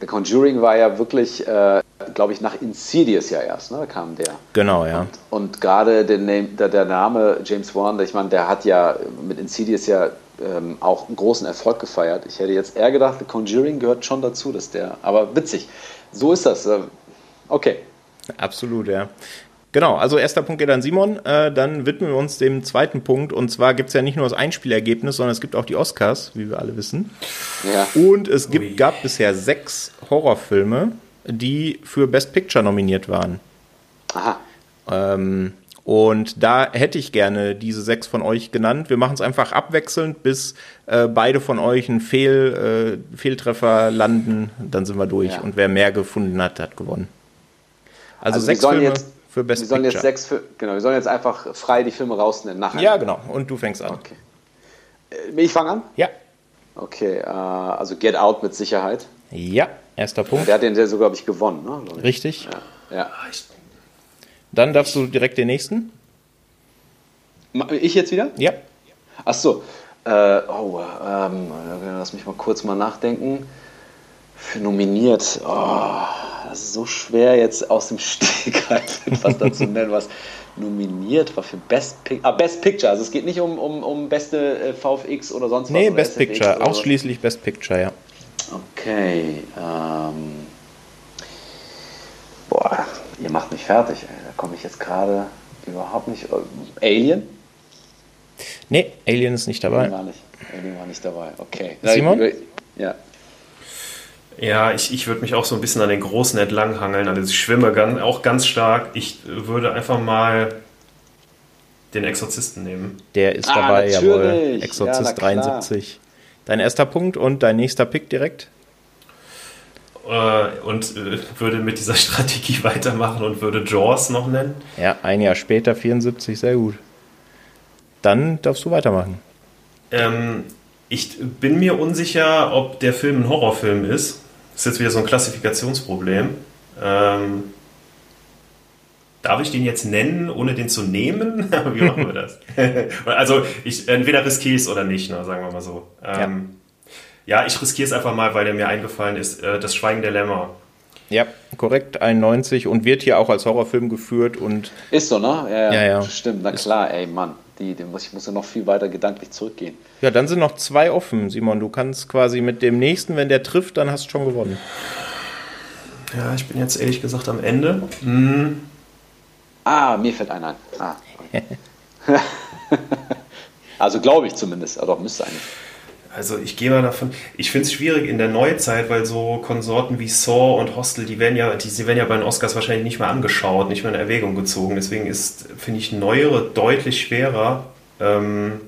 The Conjuring war ja wirklich äh, glaube ich, nach Insidious ja erst, ne? Da kam der. Genau, ja. Und, und gerade der, Name, der, der, Name James Wan, ich meine, der hat ja mit Insidious ja ähm, auch einen großen Erfolg gefeiert. Ich hätte jetzt eher gedacht, The Conjuring gehört schon dazu, dass der. Aber witzig. So ist das. Äh, okay. Absolut, ja. Genau, also erster Punkt geht an Simon. Äh, dann widmen wir uns dem zweiten Punkt. Und zwar gibt es ja nicht nur das Einspielergebnis, sondern es gibt auch die Oscars, wie wir alle wissen. Ja. Und es gibt, gab bisher sechs Horrorfilme, die für Best Picture nominiert waren. Aha. Ähm, und da hätte ich gerne diese sechs von euch genannt. Wir machen es einfach abwechselnd, bis äh, beide von euch einen Fehl, äh, Fehltreffer landen. Dann sind wir durch. Ja. Und wer mehr gefunden hat, hat gewonnen. Also, Also sechs sollen Filme jetzt- für Best Wir sollen Picture. jetzt sechs, genau, wir sollen jetzt einfach frei die Filme rausnehmen nachher. ja, genau. Und du fängst an. Okay. Äh, Ich fange an? Ja. Okay, äh, also Get Out mit Sicherheit. Ja, erster Punkt. Der hat den sogar, glaube ich, gewonnen, ne? Richtig. Ja. ja. Ah, Dann darfst du direkt den nächsten. Ich jetzt wieder? Ja. Ach so. Äh, oh, ähm, lass mich mal kurz mal nachdenken. Für nominiert. Oh, das ist so schwer jetzt aus dem Stegreif etwas dazu nennen, was nominiert war für Best Picture. Ah, Best Picture. Also es geht nicht um, um, um beste äh, VFX oder sonst was. Nee, Best SFX Picture. Ausschließlich Best Picture, ja. Okay. Ähm, boah, ihr macht mich fertig. Ey. Da komme ich jetzt gerade überhaupt nicht. Alien? Nee, Alien ist nicht dabei. Alien war nicht, Alien war nicht dabei. Okay. Simon? Ja. Ja, ich, ich würde mich auch so ein bisschen an den Großen entlanghangeln. Also ich schwimme ganz, auch ganz stark. Ich würde einfach mal den Exorzisten nehmen. Der ist Ah, dabei, jawohl. natürlich. Ja, Exorzist klar. 73. Dein erster Punkt und dein nächster Pick direkt? Äh, und äh, würde mit dieser Strategie weitermachen und würde Jaws noch nennen. Ja, ein Jahr später, 74, sehr gut. Dann darfst du weitermachen. Ähm, ich bin mir unsicher, ob der Film ein Horrorfilm ist. Das ist jetzt wieder so ein Klassifikationsproblem. Ähm, darf ich den jetzt nennen, ohne den zu nehmen? Wie machen wir das? also, ich, entweder riskiere ich es oder nicht, ne, sagen wir mal so. Ähm, ja. ich riskiere es einfach mal, weil der mir eingefallen ist. Äh, das Schweigen der Lämmer. Ja, korrekt, 91 und wird hier auch als Horrorfilm geführt und Ist so, ne? Ja, Ja, ja. Stimmt, na klar, ey, Mann. Die, die muss, ich muss ja noch viel weiter gedanklich zurückgehen. ja, dann sind noch zwei offen, Simon. Du kannst quasi mit dem nächsten, wenn der trifft, dann hast du schon gewonnen. Ja, ich bin jetzt ehrlich gesagt am Ende. Hm, Ah, mir fällt einer ein. Ah. also glaube ich zumindest. Aber doch, müsste eigentlich. Also ich gehe mal davon, ich finde es schwierig in der Neuzeit, weil so Konsorten wie Saw und Hostel, die werden ja, die, die werden ja bei den Oscars wahrscheinlich nicht mehr angeschaut, nicht mehr in Erwägung gezogen. Deswegen ist, finde ich, neuere deutlich schwerer. Ähm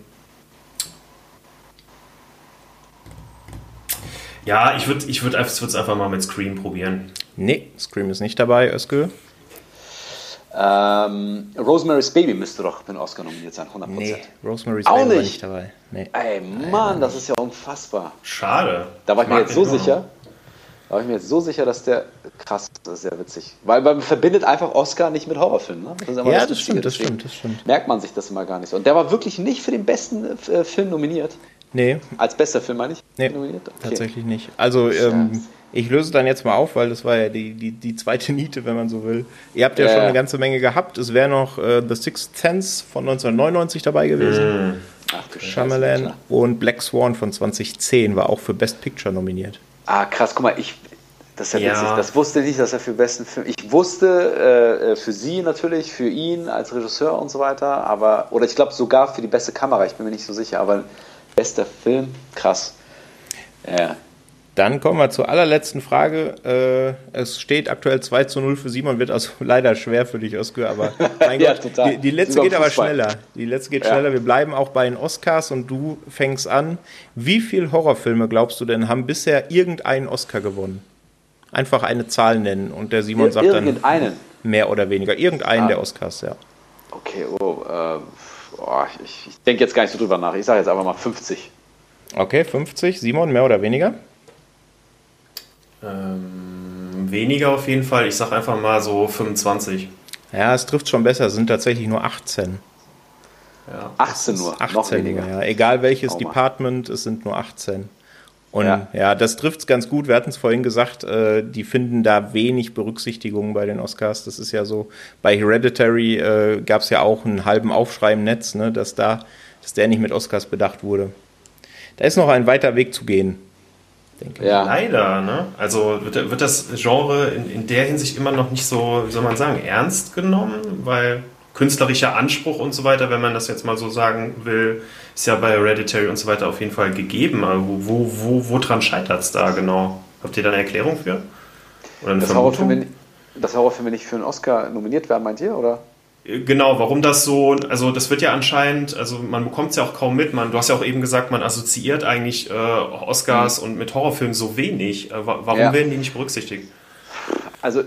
ja, ich würde ich würd, es einfach mal mit Scream probieren. Nee, Scream ist nicht dabei, Özgül. Ähm, Rosemary's Baby müsste doch mit Oscar nominiert sein, 100%. Nee, Rosemary's Auch Baby war nicht. nicht dabei. Nee. Ey, Mann, das ist ja unfassbar. Schade. Da war ich mir mag jetzt so den sicher. Da war ich mir jetzt so sicher, dass der. Krass, das ist sehr witzig. Weil man verbindet einfach Oscar nicht mit Horrorfilmen. Ne? Das Ja, das Witzige, stimmt, das stimmt, das stimmt. Merkt man sich das immer gar nicht so. Und der war wirklich nicht für den besten äh, Film nominiert. Nee, Als bester Film, meine ich? nee nominiert? Okay. tatsächlich nicht. Also, ähm. Ich löse dann jetzt mal auf, weil das war ja die, die, die zweite Niete, wenn man so will. Ihr habt ja, Ja, schon eine ganze Menge gehabt. Es wäre noch äh, The Sixth Sense von 1999 dabei gewesen. Ach du Scheiße, Shyamalan und Black Swan von 2010 war auch für Best Picture nominiert. Ah, krass, guck mal, ich. Das ist ja, Ja. witzig. Das wusste ich nicht, dass er für besten Film. Ich wusste äh, für sie natürlich, für ihn als Regisseur und so weiter, aber. Oder ich glaube sogar für die beste Kamera, ich bin mir nicht so sicher, aber bester Film, krass. Ja. Dann kommen wir zur allerletzten Frage. Äh, es steht aktuell 2 zu 0 für Simon, wird also leider schwer für dich, Özgür, aber mein Ja, Gott, total. die, die letzte geht aber schneller. Die letzte geht Ja. schneller. Wir bleiben auch bei den Oscars und du fängst an. Wie viele Horrorfilme, glaubst du denn, haben bisher irgendeinen Oscar gewonnen? Einfach eine Zahl nennen und der Simon sagt dann Irgendeinen. mehr oder weniger. Irgendeinen Ah. der Oscars, ja. Okay, oh, äh, oh, ich, ich denke jetzt gar nicht so drüber nach. Ich sage jetzt einfach mal 50. Okay, 50. Simon, mehr oder weniger? Ähm, weniger auf jeden Fall. Ich sage einfach mal so 25. Ja, es trifft schon besser. Es sind tatsächlich nur 18. Ja. 18 nur, noch 18 weniger. ja. Egal welches Oh. Department, es sind nur 18. Und ja, ja das trifft es ganz gut. Wir hatten es vorhin gesagt, äh, die finden da wenig Berücksichtigung bei den Oscars. Das ist ja so, bei Hereditary äh, gab es ja auch einen halben Aufschrei im Netz, ne, dass da, dass der nicht mit Oscars bedacht wurde. Da ist noch ein weiter Weg zu gehen. Denke ja. Leider, ne? Also wird, wird das Genre in, in der Hinsicht immer noch nicht so, wie soll man sagen, ernst genommen, weil künstlerischer Anspruch und so weiter, wenn man das jetzt mal so sagen will, ist ja bei Hereditary und so weiter auf jeden Fall gegeben. Aber wo, wo, wo, wo dran scheitert es da genau? Habt ihr da eine Erklärung für? Oder eine das, Horrorfilme, dass Horrorfilme nicht für einen Oscar nominiert werden, meint ihr? Oder? Genau, warum das so, also das wird ja anscheinend, also man bekommt es ja auch kaum mit, man, du hast ja auch eben gesagt, man assoziiert eigentlich äh, Oscars mhm. und mit Horrorfilmen so wenig. Äh, warum ja. werden die nicht berücksichtigt? Also äh,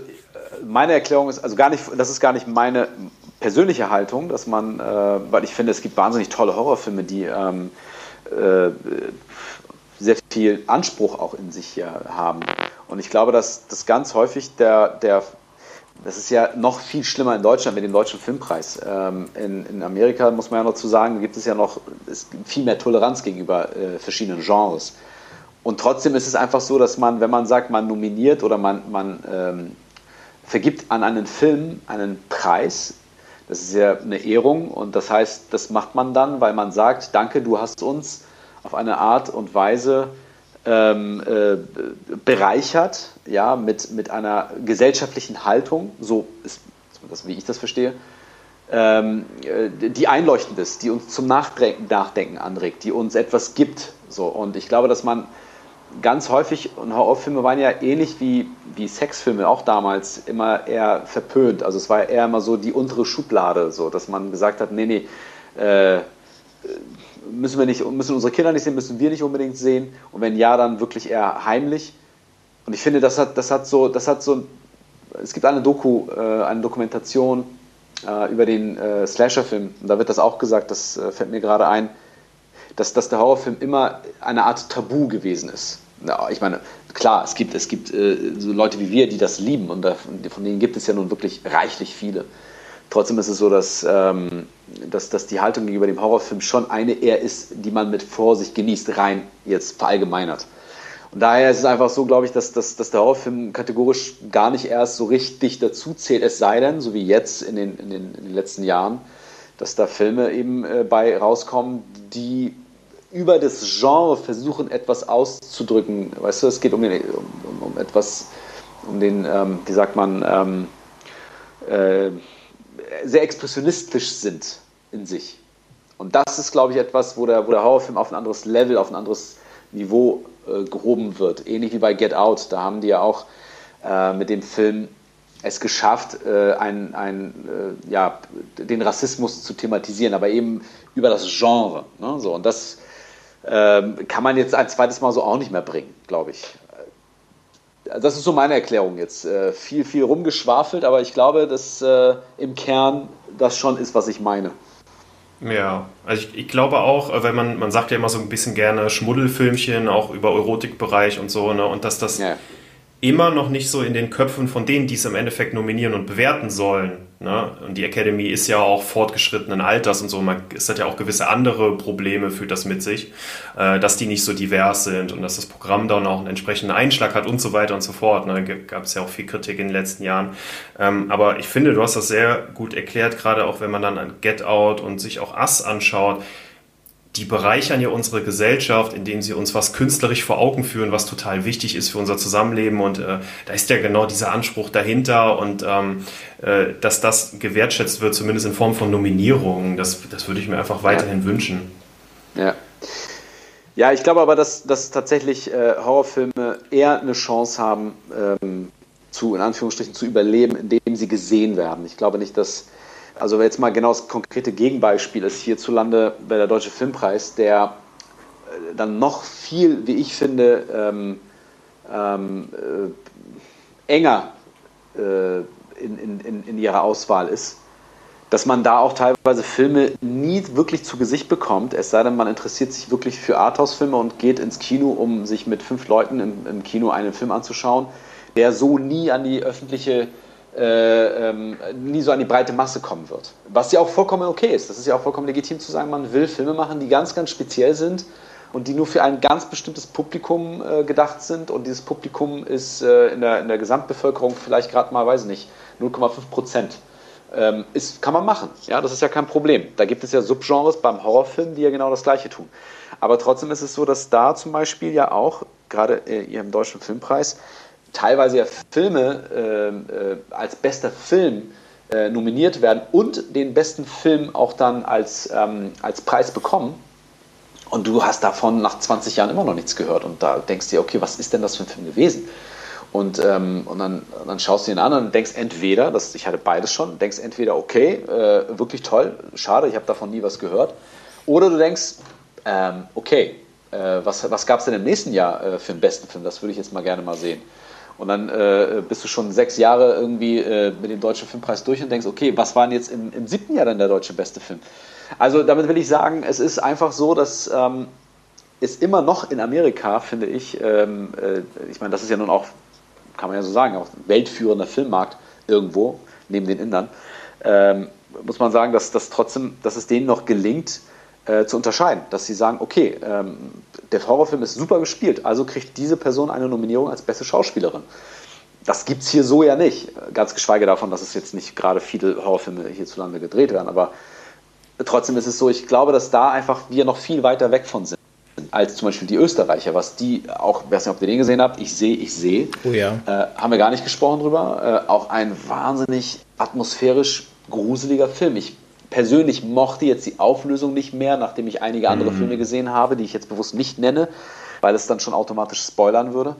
meine Erklärung ist, also gar nicht, das ist gar nicht meine, persönliche Haltung, dass man, äh, weil ich finde, es gibt wahnsinnig tolle Horrorfilme, die ähm, äh, sehr viel Anspruch auch in sich hier haben. Und ich glaube, dass das ganz häufig der, der das ist ja noch viel schlimmer in Deutschland mit dem Deutschen Filmpreis. Ähm, in, in, Amerika muss man ja noch zu sagen, gibt es ja noch es viel mehr Toleranz gegenüber äh, verschiedenen Genres. Und trotzdem ist es einfach so, dass man, wenn man sagt, man nominiert oder man, man ähm, vergibt an einen Film einen Preis, das ist ja eine Ehrung und das heißt, das macht man dann, weil man sagt, danke, du hast uns auf eine Art und Weise ähm, äh, bereichert, ja, mit, mit einer gesellschaftlichen Haltung, so ist das, wie ich das verstehe, ähm, äh, die einleuchtend ist, die uns zum Nachdenken anregt, die uns etwas gibt. So. Und ich glaube, dass man ganz häufig, und Horrorfilme waren ja ähnlich wie, wie Sexfilme auch damals immer eher verpönt. Also es war eher immer so die untere Schublade, so dass man gesagt hat, nee, nee, äh, müssen wir nicht, müssen unsere Kinder nicht sehen, müssen wir nicht unbedingt sehen. Und wenn ja, dann wirklich eher heimlich. Und ich finde, das hat, das hat so, das hat so, es gibt eine Doku, äh, eine Dokumentation äh, über den äh, Slasher-Film. Und da wird das auch gesagt, das äh, fällt mir gerade ein dass, dass der Horrorfilm immer eine Art Tabu gewesen ist. Ja, ich meine, klar, es gibt, es gibt äh, so Leute wie wir, die das lieben und da, von denen gibt es ja nun wirklich reichlich viele. Trotzdem ist es so, dass, ähm, dass, dass die Haltung gegenüber dem Horrorfilm schon eine eher ist, die man mit Vorsicht genießt, rein jetzt verallgemeinert. Und daher ist es einfach so, glaube ich, dass, dass, dass der Horrorfilm kategorisch gar nicht erst so richtig dazu zählt, es sei denn, so wie jetzt in den, in den, in den letzten Jahren, dass da Filme eben äh, bei rauskommen, die über das Genre versuchen, etwas auszudrücken. Weißt du, es geht um, den, um, um etwas, um den, ähm, wie sagt man, ähm, äh, sehr expressionistisch sind in sich. Und das ist, glaube ich, etwas, wo der, wo der Horrorfilm auf ein anderes Level, auf ein anderes Niveau äh, gehoben wird. Ähnlich wie bei Get Out. Da haben die ja auch äh, mit dem Film es geschafft, äh, ein, ein, äh, ja, den Rassismus zu thematisieren, aber eben über das Genre. Ne? So, und das ähm, kann man jetzt ein zweites Mal so auch nicht mehr bringen, glaube ich. Äh, das ist so meine Erklärung jetzt. Äh, viel, viel rumgeschwafelt, aber ich glaube, dass im Kern das schon ist, was ich meine. Ja, also ich, ich, glaube auch, äh, wenn man, man sagt ja immer so ein bisschen gerne Schmuddelfilmchen, auch über Erotikbereich und so, ne, und dass das ja immer noch nicht so in den Köpfen von denen, die es im Endeffekt nominieren und bewerten sollen. Ne? Und die Academy ist ja auch fortgeschrittenen Alters und so. Man, es hat ja auch gewisse andere Probleme, führt das mit sich, äh, dass die nicht so divers sind und dass das Programm dann auch einen entsprechenden Einschlag hat und so weiter und so fort. Ne? Gab es ja auch viel Kritik in den letzten Jahren. Ähm, aber ich finde, du hast das sehr gut erklärt, gerade auch wenn man dann an Get Out und sich auch Us anschaut die bereichern ja unsere Gesellschaft, indem sie uns was künstlerisch vor Augen führen, was total wichtig ist für unser Zusammenleben. Und äh, da ist ja genau dieser Anspruch dahinter und ähm, äh, dass das gewertschätzt wird, zumindest in Form von Nominierungen, das, das würde ich mir einfach weiterhin ja. wünschen. Ja. Ja, ich glaube aber, dass, dass tatsächlich äh, Horrorfilme eher eine Chance haben, ähm, zu, in Anführungsstrichen, zu überleben, indem sie gesehen werden. Ich glaube nicht, dass also jetzt mal genau das konkrete Gegenbeispiel ist hierzulande bei der Deutsche Filmpreis, der äh, dann noch viel, wie ich finde, ähm, ähm, äh, enger äh, in, in, in ihrer Auswahl ist, dass man da auch teilweise Filme nie wirklich zu Gesicht bekommt, es sei denn, man interessiert sich wirklich für Arthouse-Filme und geht ins Kino, um sich mit fünf Leuten im, im Kino einen Film anzuschauen, der so nie an die öffentliche äh, ähm, nie so an die breite Masse kommen wird. Was ja auch vollkommen okay ist. Das ist ja auch vollkommen legitim zu sagen, man will Filme machen, die ganz, ganz speziell sind und die nur für ein ganz bestimmtes Publikum äh, gedacht sind und dieses Publikum ist äh, in, der, in der Gesamtbevölkerung vielleicht gerade mal, weiß ich nicht, 0,5 Prozent. Ähm, ist, kann man machen, ja, das ist ja kein Problem. Da gibt es ja Subgenres beim Horrorfilm, die ja genau das Gleiche tun. Aber trotzdem ist es so, dass da zum Beispiel ja auch, gerade äh, im Deutschen Filmpreis, teilweise ja Filme ähm, äh, als bester Film äh, nominiert werden und den besten Film auch dann als, ähm, als Preis bekommen. Und du hast davon nach 20 Jahren immer noch nichts gehört. Und da denkst du dir, okay, was ist denn das für ein Film gewesen? Und, ähm, und dann, dann schaust du ihn an und denkst entweder, das, ich hatte beides schon, denkst entweder, okay, äh, wirklich toll, schade, ich habe davon nie was gehört. Oder du denkst, ähm, okay, äh, was, was gab es denn im nächsten Jahr äh, für den besten Film? Das würde ich jetzt mal gerne mal sehen. Und dann äh, bist du schon sechs Jahre irgendwie äh, mit dem Deutschen Filmpreis durch und denkst, okay, was war denn jetzt im, im siebten Jahr dann der deutsche beste Film? Also damit will ich sagen, es ist einfach so, dass ähm, es immer noch in Amerika, finde ich, ähm, äh, ich meine, das ist ja nun auch kann man ja so sagen, auch weltführender Filmmarkt irgendwo, neben den Indern, ähm, muss man sagen, dass, dass, trotzdem, dass es denen noch gelingt, äh, zu unterscheiden. Dass sie sagen, okay, ähm, der Horrorfilm ist super gespielt, also kriegt diese Person eine Nominierung als beste Schauspielerin. Das gibt es hier so ja nicht. Ganz geschweige davon, dass es jetzt nicht gerade viele Horrorfilme hierzulande gedreht werden. Aber trotzdem ist es so, ich glaube, dass da einfach wir noch viel weiter weg von sind als zum Beispiel die Österreicher, was die auch, ich weiß nicht, ob ihr den gesehen habt, ich sehe, ich sehe, oh ja. äh, haben wir gar nicht gesprochen drüber, äh, auch ein wahnsinnig atmosphärisch gruseliger Film. Ich persönlich mochte jetzt die Auflösung nicht mehr, nachdem ich einige andere mhm. Filme gesehen habe, die ich jetzt bewusst nicht nenne, weil es dann schon automatisch spoilern würde,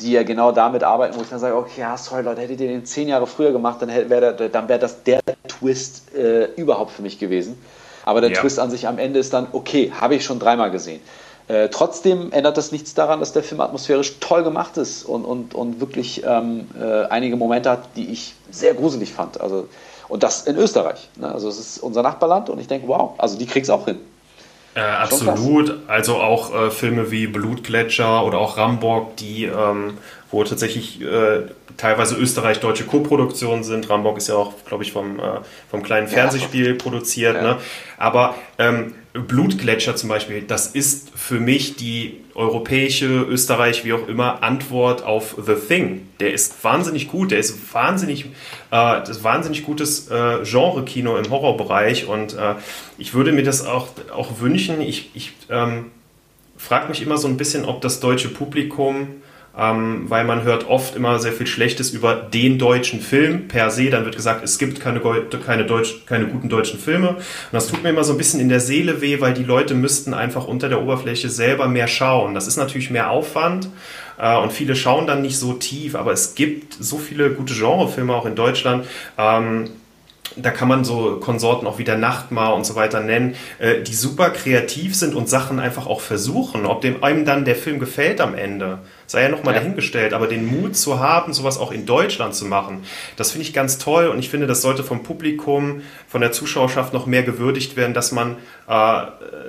die ja genau damit arbeiten, wo ich dann sage, okay, ja, sorry Leute, hättet ihr den zehn Jahre früher gemacht, dann wäre wär das der Twist äh, überhaupt für mich gewesen. Aber der ja. Twist an sich am Ende ist dann, okay, habe ich schon dreimal gesehen. Äh, trotzdem ändert das nichts daran, dass der Film atmosphärisch toll gemacht ist und, und, und wirklich ähm, äh, einige Momente hat, die ich sehr gruselig fand. Also, und das in Österreich. Ne? Also es ist unser Nachbarland und ich denke, wow, also die kriegen es auch hin. Äh, absolut. Also auch äh, Filme wie Blutgletscher oder auch Rambock, die, ähm, wo tatsächlich äh, teilweise österreich-deutsche Koproduktionen sind. Rambock ist ja auch, glaube ich, vom, äh, vom kleinen Fernsehspiel ja, produziert. Ja. Ne? Aber ähm, Blutgletscher zum Beispiel, das ist für mich die europäische, Österreich, wie auch immer, Antwort auf The Thing. Der ist wahnsinnig gut, der ist wahnsinnig, äh, das wahnsinnig gutes äh, Genre-Kino im Horrorbereich und äh, ich würde mir das auch, auch wünschen. Ich, ich ähm, frage mich immer so ein bisschen, ob das deutsche Publikum ähm, weil man hört oft immer sehr viel Schlechtes über den deutschen Film per se. Dann wird gesagt, es gibt keine, keine, Deutsch, keine guten deutschen Filme. Und das tut mir immer so ein bisschen in der Seele weh, weil die Leute müssten einfach unter der Oberfläche selber mehr schauen. Das ist natürlich mehr Aufwand äh, und viele schauen dann nicht so tief, aber es gibt so viele gute Genrefilme auch in Deutschland. Ähm, da kann man so Konsorten auch wie der Nachtmar und so weiter nennen, äh, die super kreativ sind und Sachen einfach auch versuchen. Ob dem einem dann der Film gefällt am Ende, sei ja nochmal ja. dahingestellt. Aber den Mut zu haben, sowas auch in Deutschland zu machen, das finde ich ganz toll und ich finde, das sollte vom Publikum, von der Zuschauerschaft noch mehr gewürdigt werden, dass man äh,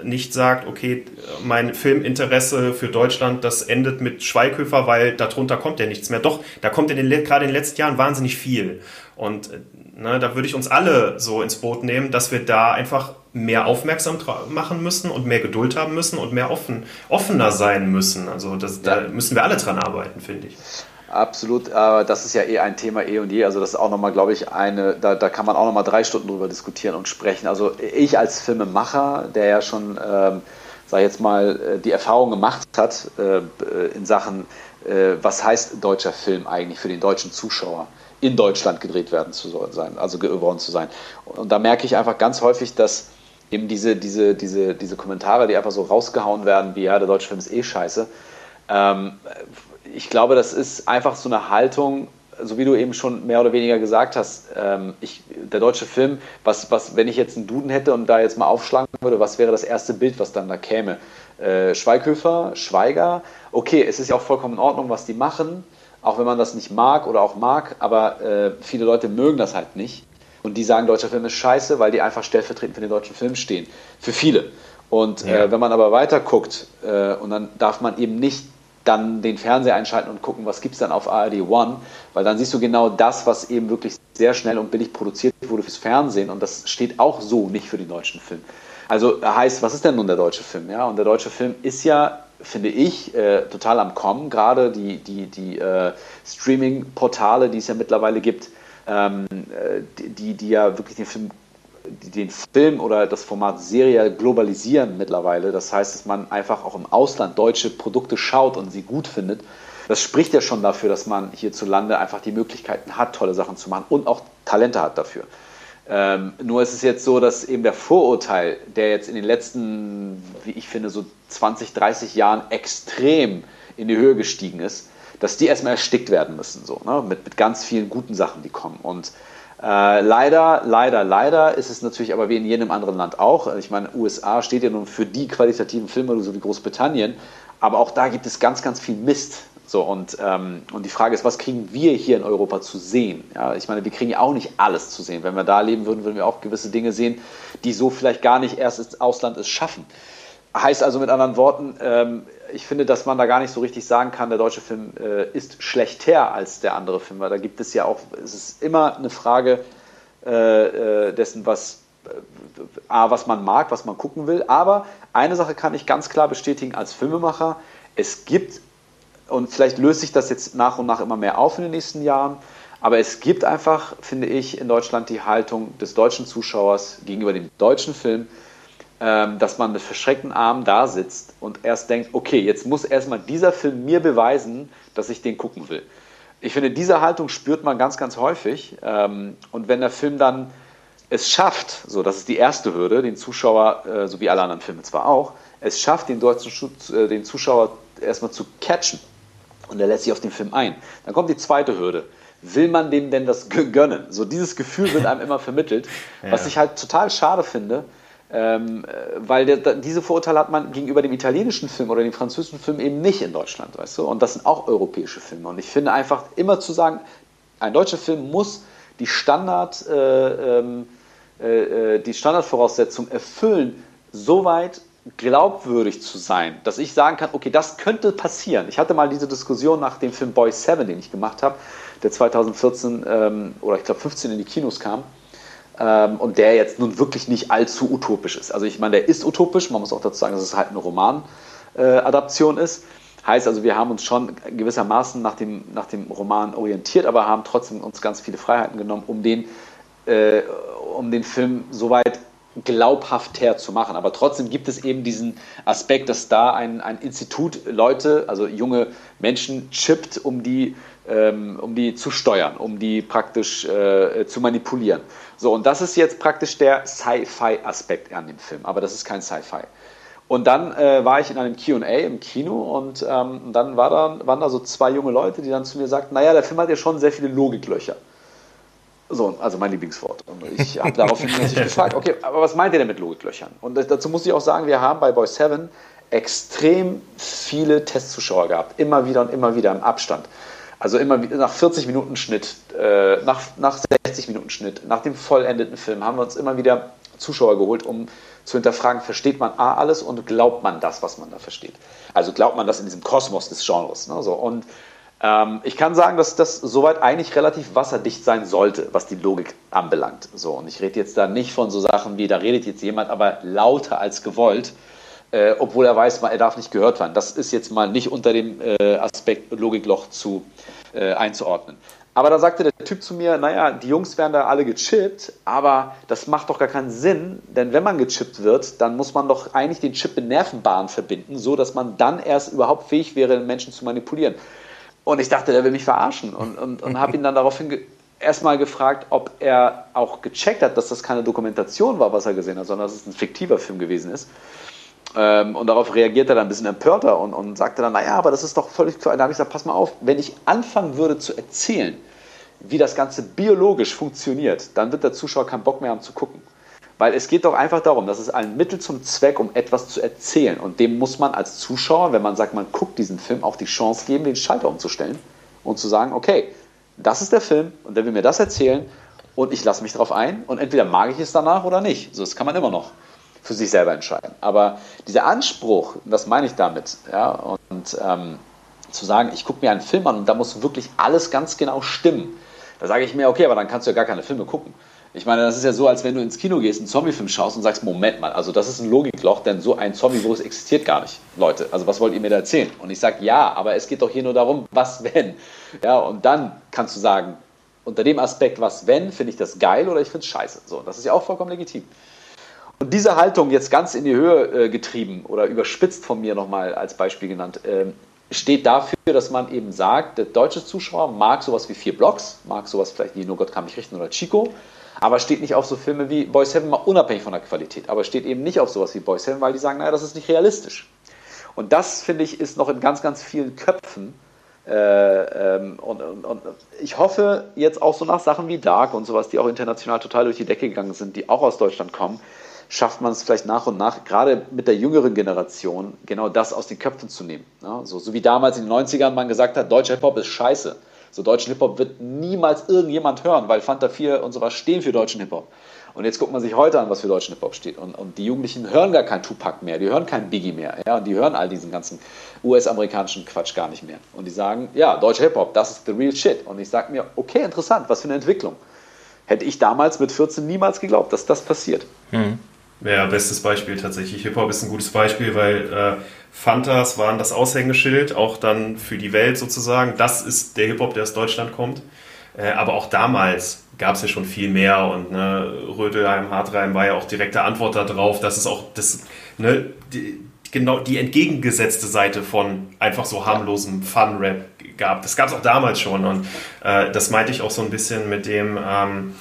nicht sagt, okay, mein Filminteresse für Deutschland, das endet mit Schweighöfer, weil darunter kommt ja nichts mehr. Doch, da kommt in den, gerade in den letzten Jahren wahnsinnig viel. Und äh, Ne, da würde ich uns alle so ins Boot nehmen, dass wir da einfach mehr aufmerksam machen müssen und mehr Geduld haben müssen und mehr offen, offener sein müssen. Also das, ja. da müssen wir alle dran arbeiten, finde ich. Absolut, aber das ist ja eh ein Thema eh und je. Also das ist auch nochmal, glaube ich, eine, da, da kann man auch nochmal drei Stunden drüber diskutieren und sprechen. Also ich als Filmemacher, der ja schon, ähm, sag ich jetzt mal, äh, die Erfahrung gemacht hat äh, in Sachen, äh, was heißt deutscher Film eigentlich für den deutschen Zuschauer? In Deutschland gedreht werden zu sein, also geworden zu sein. Und da merke ich einfach ganz häufig, dass eben diese, diese, diese, diese Kommentare, die einfach so rausgehauen werden, wie ja, der deutsche Film ist eh scheiße. Ähm, ich glaube, das ist einfach so eine Haltung, so wie du eben schon mehr oder weniger gesagt hast, ähm, ich, der deutsche Film, was, was, wenn ich jetzt einen Duden hätte und da jetzt mal aufschlagen würde, was wäre das erste Bild, was dann da käme? Äh, Schweighöfer, Schweiger, okay, es ist ja auch vollkommen in Ordnung, was die machen, auch wenn man das nicht mag oder auch mag, aber äh, viele Leute mögen das halt nicht. Und die sagen, deutscher Film ist scheiße, weil die einfach stellvertretend für den deutschen Film stehen. Für viele. Und ja. äh, wenn man aber weiter guckt, äh, und dann darf man eben nicht dann den Fernseher einschalten und gucken, was gibt es dann auf ARD One, weil dann siehst du genau das, was eben wirklich sehr schnell und billig produziert wurde fürs Fernsehen und das steht auch so nicht für den deutschen Film. Also heißt, was ist denn nun der deutsche Film? Ja, und der deutsche Film ist ja, finde ich, äh, total am Kommen. Gerade die, die, die äh, Streaming-Portale, die es ja mittlerweile gibt, ähm, äh, die, die ja wirklich den Film den Film oder das Format Serie globalisieren mittlerweile. Das heißt, dass man einfach auch im Ausland deutsche Produkte schaut und sie gut findet. Das spricht ja schon dafür, dass man hierzulande einfach die Möglichkeiten hat, tolle Sachen zu machen und auch Talente hat dafür. Ähm, nur ist es jetzt so, dass eben der Vorurteil, der jetzt in den letzten, wie ich finde, so 20, 30 Jahren extrem in die Höhe gestiegen ist, dass die erstmal erstickt werden müssen, so, ne? mit, mit ganz vielen guten Sachen, die kommen. Und äh, leider, leider, leider ist es natürlich aber wie in jedem anderen Land auch. Ich meine, USA steht ja nun für die qualitativen Filme, so wie Großbritannien, aber auch da gibt es ganz, ganz viel Mist. So, und, ähm, und die Frage ist, was kriegen wir hier in Europa zu sehen? Ja, ich meine, wir kriegen ja auch nicht alles zu sehen. Wenn wir da leben würden, würden wir auch gewisse Dinge sehen, die so vielleicht gar nicht erst ins Ausland es schaffen. Heißt also mit anderen Worten, ähm, ich finde, dass man da gar nicht so richtig sagen kann, der deutsche Film äh, ist schlechter als der andere Film, weil da gibt es ja auch, es ist immer eine Frage äh, äh dessen, was, äh, A, was man mag, was man gucken will. Aber eine Sache kann ich ganz klar bestätigen als Filmemacher, es gibt, und vielleicht löst sich das jetzt nach und nach immer mehr auf in den nächsten Jahren, aber es gibt einfach, finde ich, in Deutschland die Haltung des deutschen Zuschauers gegenüber dem deutschen Film, ähm, dass man mit verschreckten Armen da sitzt und erst denkt, okay, jetzt muss erstmal dieser Film mir beweisen, dass ich den gucken will. Ich finde, diese Haltung spürt man ganz, ganz häufig. Ähm, und wenn der Film dann es schafft, so das ist die erste Hürde, den Zuschauer, äh, so wie alle anderen Filme zwar auch, es schafft, den, deutschen, äh, den Zuschauer erstmal zu catchen und er lässt sich auf den Film ein. Dann kommt die zweite Hürde. Will man dem denn das gönnen? So dieses Gefühl wird einem immer vermittelt, ja. was ich halt total schade finde, ähm, weil der, diese Vorurteile hat man gegenüber dem italienischen Film oder dem französischen Film eben nicht in Deutschland, weißt du? Und das sind auch europäische Filme. Und ich finde einfach immer zu sagen, ein deutscher Film muss die Standard, äh, ähm, äh, äh die Standardvoraussetzung erfüllen, soweit glaubwürdig zu sein, dass ich sagen kann, okay, das könnte passieren. Ich hatte mal diese Diskussion nach dem Film Boy 7, den ich gemacht habe, der 2014 ähm, oder ich glaube 15 in die Kinos kam ähm, und der jetzt nun wirklich nicht allzu utopisch ist. Also ich meine, der ist utopisch, man muss auch dazu sagen, dass es halt eine Romanadaption äh, ist. Heißt also, wir haben uns schon gewissermaßen nach dem, nach dem Roman orientiert, aber haben trotzdem uns ganz viele Freiheiten genommen, um den, äh, um den Film soweit glaubhafter zu machen. Aber trotzdem gibt es eben diesen Aspekt, dass da ein, ein Institut Leute, also junge Menschen, chippt, um die, ähm, um die zu steuern, um die praktisch äh, zu manipulieren. So, und das ist jetzt praktisch der Sci-Fi-Aspekt an dem Film, aber das ist kein Sci-Fi. Und dann äh, war ich in einem QA im Kino und ähm, dann war da, waren da so zwei junge Leute, die dann zu mir sagten: Naja, der Film hat ja schon sehr viele Logiklöcher. So, also mein Lieblingswort. Und ich habe daraufhin natürlich gefragt: Okay, aber was meint ihr denn mit Logiklöchern? Und dazu muss ich auch sagen: Wir haben bei Boy 7 extrem viele Testzuschauer gehabt, immer wieder und immer wieder im Abstand. Also immer nach 40 Minuten Schnitt, äh, nach, nach 60 Minuten Schnitt, nach dem vollendeten Film haben wir uns immer wieder Zuschauer geholt, um zu hinterfragen, versteht man A alles und glaubt man das, was man da versteht. Also glaubt man das in diesem Kosmos des Genres. Ne? So, und ähm, ich kann sagen, dass das soweit eigentlich relativ wasserdicht sein sollte, was die Logik anbelangt. So, und ich rede jetzt da nicht von so Sachen wie, da redet jetzt jemand aber lauter als gewollt, äh, obwohl er weiß, er darf nicht gehört werden. Das ist jetzt mal nicht unter dem äh, Aspekt Logikloch zu, äh, einzuordnen. Aber da sagte der Typ zu mir, naja, die Jungs werden da alle gechippt, aber das macht doch gar keinen Sinn, denn wenn man gechippt wird, dann muss man doch eigentlich den Chip in Nervenbahnen verbinden, so dass man dann erst überhaupt fähig wäre, Menschen zu manipulieren. Und ich dachte, der will mich verarschen und, und, und habe ihn dann daraufhin ge erstmal gefragt, ob er auch gecheckt hat, dass das keine Dokumentation war, was er gesehen hat, sondern dass es ein fiktiver Film gewesen ist. Ähm, und darauf reagiert er dann ein bisschen empörter und, und sagte dann, naja, aber das ist doch völlig klar. Da habe ich gesagt, pass mal auf, wenn ich anfangen würde zu erzählen, wie das Ganze biologisch funktioniert, dann wird der Zuschauer keinen Bock mehr haben zu gucken. Weil es geht doch einfach darum, das ist ein Mittel zum Zweck, um etwas zu erzählen. Und dem muss man als Zuschauer, wenn man sagt, man guckt diesen Film, auch die Chance geben, den Schalter umzustellen und zu sagen, okay, das ist der Film und der will mir das erzählen und ich lasse mich darauf ein und entweder mag ich es danach oder nicht. So, das kann man immer noch für sich selber entscheiden. Aber dieser Anspruch, das meine ich damit, ja, und ähm, zu sagen, ich gucke mir einen Film an und da muss wirklich alles ganz genau stimmen. Da sage ich mir, okay, aber dann kannst du ja gar keine Filme gucken. Ich meine, das ist ja so, als wenn du ins Kino gehst, einen Zombie-Film schaust und sagst, Moment mal, also das ist ein Logikloch, denn so ein Zombie-Virus existiert gar nicht, Leute. Also was wollt ihr mir da erzählen? Und ich sage, ja, aber es geht doch hier nur darum, was wenn. Ja, und dann kannst du sagen, unter dem Aspekt, was wenn, finde ich das geil oder ich finde es scheiße. So, das ist ja auch vollkommen legitim. Und diese Haltung jetzt ganz in die Höhe äh, getrieben oder überspitzt von mir nochmal als Beispiel genannt, äh, steht dafür, dass man eben sagt, der deutsche Zuschauer mag sowas wie vier Blocks, mag sowas vielleicht wie Nur Gott kann mich richten oder Chico, aber steht nicht auf so Filme wie Boys Heaven, mal unabhängig von der Qualität, aber steht eben nicht auf sowas wie Boys Heaven, weil die sagen, naja, das ist nicht realistisch. Und das, finde ich, ist noch in ganz, ganz vielen Köpfen. Äh, ähm, und, und, und, ich hoffe jetzt auch so nach Sachen wie Dark und sowas, die auch international total durch die Decke gegangen sind, die auch aus Deutschland kommen, schafft man es vielleicht nach und nach, gerade mit der jüngeren Generation, genau das aus den Köpfen zu nehmen. Ja, so, so wie damals in den 90ern man gesagt hat, deutscher Hip-Hop ist scheiße. So deutschen Hip-Hop wird niemals irgendjemand hören, weil Fanta 4 und sowas stehen für deutschen Hip-Hop. Und jetzt guckt man sich heute an, was für deutschen Hip-Hop steht. Und, und, die Jugendlichen hören gar kein Tupac mehr, die hören kein Biggie mehr. Ja, und die hören all diesen ganzen US-amerikanischen Quatsch gar nicht mehr. Und die sagen, ja, deutscher Hip-Hop, das ist the real shit. Und ich sage mir, okay, interessant, was für eine Entwicklung. Hätte ich damals mit 14 niemals geglaubt, dass das passiert. Mhm. Ja, bestes Beispiel tatsächlich. Hip-Hop ist ein gutes Beispiel, weil äh, Fantas waren das Aushängeschild, auch dann für die Welt sozusagen. Das ist der Hip-Hop, der aus Deutschland kommt. Äh, aber auch damals gab es ja schon viel mehr und ne, Rödelheim, Hartreim war ja auch direkte Antwort darauf, dass es auch das, ne, die, genau die entgegengesetzte Seite von einfach so harmlosem Fun-Rap gab. Das gab es auch damals schon und äh, das meinte ich auch so ein bisschen mit dem, ähm,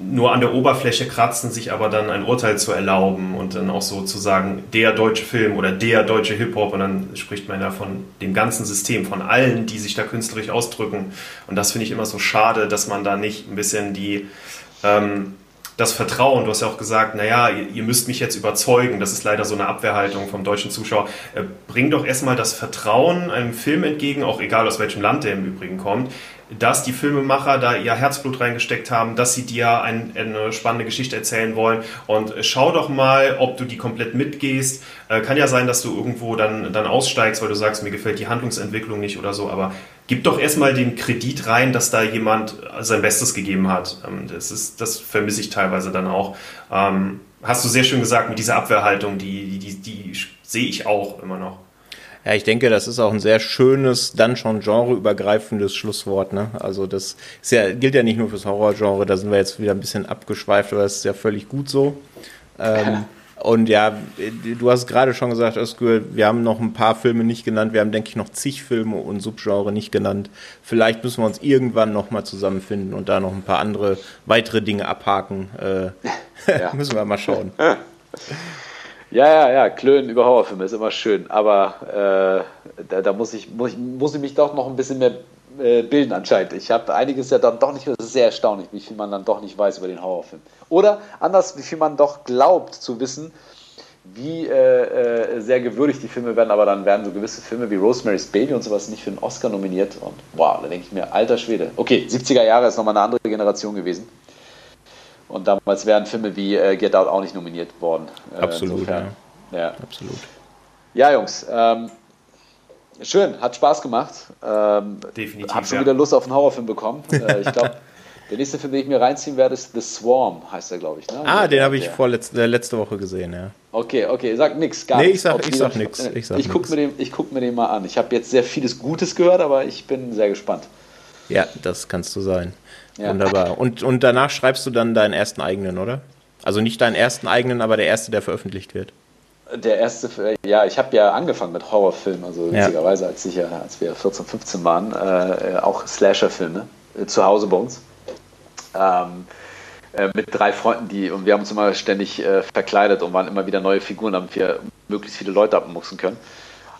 nur an der Oberfläche kratzen, sich aber dann ein Urteil zu erlauben und dann auch so zu sagen, der deutsche Film oder der deutsche Hip-Hop und dann spricht man ja von dem ganzen System, von allen, die sich da künstlerisch ausdrücken. Und das finde ich immer so schade, dass man da nicht ein bisschen die, ähm, das Vertrauen, du hast ja auch gesagt, naja, ihr, ihr müsst mich jetzt überzeugen, das ist leider so eine Abwehrhaltung vom deutschen Zuschauer. Äh, bring doch erstmal das Vertrauen einem Film entgegen, auch egal aus welchem Land der im Übrigen kommt, dass die Filmemacher da ihr Herzblut reingesteckt haben, dass sie dir ein, eine spannende Geschichte erzählen wollen. Und schau doch mal, ob du die komplett mitgehst. Äh, kann ja sein, dass du irgendwo dann, dann aussteigst, weil du sagst, mir gefällt die Handlungsentwicklung nicht oder so. Aber gib doch erstmal den Kredit rein, dass da jemand sein Bestes gegeben hat. Ähm, das, ist, das vermisse ich teilweise dann auch. Ähm, hast du sehr schön gesagt, mit dieser Abwehrhaltung, die, die, die, die sehe ich auch immer noch. Ja, ich denke, das ist auch ein sehr schönes, dann schon genreübergreifendes Schlusswort. Ne? Also das ja, gilt ja nicht nur fürs Horrorgenre, da sind wir jetzt wieder ein bisschen abgeschweift, aber das ist ja völlig gut so. Ähm, und ja, du hast gerade schon gesagt, Özgür, wir haben noch ein paar Filme nicht genannt. Wir haben, denke ich, noch zig Filme und Subgenre nicht genannt. Vielleicht müssen wir uns irgendwann nochmal zusammenfinden und da noch ein paar andere, weitere Dinge abhaken. Äh, ja. müssen wir mal schauen. Ja, ja, ja, Klönen über Horrorfilme ist immer schön, aber äh, da, da, muss, ich, muss, ich, muss ich mich doch noch ein bisschen mehr äh, bilden anscheinend. Ich habe einiges ja dann doch nicht, das ist sehr erstaunlich, wie viel man dann doch nicht weiß über den Horrorfilm. Oder anders, wie viel man doch glaubt zu wissen, wie äh, äh, sehr gewürdigt die Filme werden, aber dann werden so gewisse Filme wie Rosemary's Baby und sowas nicht für einen Oscar nominiert und wow, da denke ich mir, alter Schwede. Okay, 70er Jahre ist nochmal eine andere Generation gewesen. Und damals wären Filme wie äh, Get Out auch nicht nominiert worden. Äh, Absolut, ja. ja. Absolut. Ja, Jungs, ähm, schön, hat Spaß gemacht. Ähm, Definitiv. Hab schon ja. wieder Lust auf einen Horrorfilm bekommen. Äh, ich glaube, der nächste Film, den ich mir reinziehen werde, ist The Swarm, heißt er, glaube ich. Ne? Ah, den habe ich vorletzte, äh, letzte Woche gesehen, ja. Okay, okay, sag nix, gar nee, ich sag, ich sag nix. Ich, ich gucke mir, den, guck mir den mal an. Ich habe jetzt sehr vieles Gutes gehört, aber ich bin sehr gespannt. Ja, das kannst du sein. Ja. Wunderbar. Und, und danach schreibst du dann deinen ersten eigenen, oder? Also nicht deinen ersten eigenen, aber der erste, der veröffentlicht wird. Der erste, ja, ich habe ja angefangen mit Horrorfilmen, also witzigerweise, als, ich, als wir 14, 15 waren, äh, auch Slasher-Filme, äh, zu Hause bei uns. Ähm, äh, mit drei Freunden, die, und wir haben uns immer ständig äh, verkleidet und waren immer wieder neue Figuren, damit wir möglichst viele Leute abmuxen können.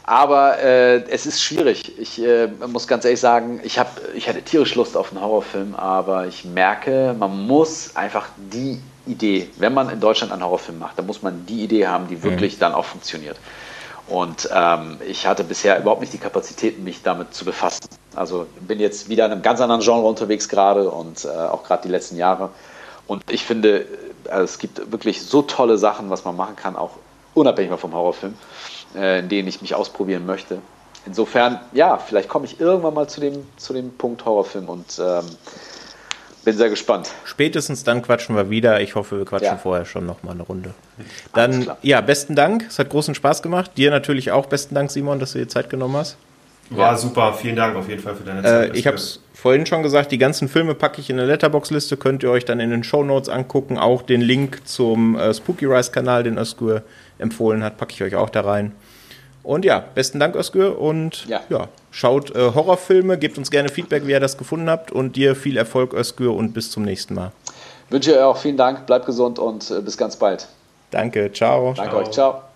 Aber äh, es ist schwierig. Ich äh, muss ganz ehrlich sagen, ich, hab, ich hatte tierisch Lust auf einen Horrorfilm, aber ich merke, man muss einfach die Idee, wenn man in Deutschland einen Horrorfilm macht, dann muss man die Idee haben, die wirklich mhm. dann auch funktioniert. Und ähm, ich hatte bisher überhaupt nicht die Kapazitäten, mich damit zu befassen. Also bin jetzt wieder in einem ganz anderen Genre unterwegs gerade und äh, auch gerade die letzten Jahre. Und ich finde, also es gibt wirklich so tolle Sachen, was man machen kann, auch unabhängig vom Horrorfilm äh, in denen ich mich ausprobieren möchte. Insofern, ja, vielleicht komme ich irgendwann mal zu dem, zu dem Punkt Horrorfilm und ähm, bin sehr gespannt. Spätestens dann quatschen wir wieder. Ich hoffe, wir quatschen ja. vorher schon noch mal eine Runde. Dann, ja, besten Dank. Es hat großen Spaß gemacht. Dir natürlich auch besten Dank, Simon, dass du dir Zeit genommen hast. War ja. super. Vielen Dank auf jeden Fall für deine Zeit. Äh, ich habe es vorhin schon gesagt, die ganzen Filme packe ich in eine Letterbox-Liste. Könnt ihr euch dann in den Show Notes angucken. Auch den Link zum äh, Spooky Rise-Kanal, den Özgür empfohlen hat, packe ich euch auch da rein. Und ja, besten Dank, Özgür. Und ja, ja schaut äh, Horrorfilme, gebt uns gerne Feedback, wie ihr das gefunden habt. Und dir viel Erfolg, Özgür, und bis zum nächsten Mal. Wünsche euch auch vielen Dank, bleibt gesund und äh, bis ganz bald. Danke, ciao. Danke ciao. euch, ciao.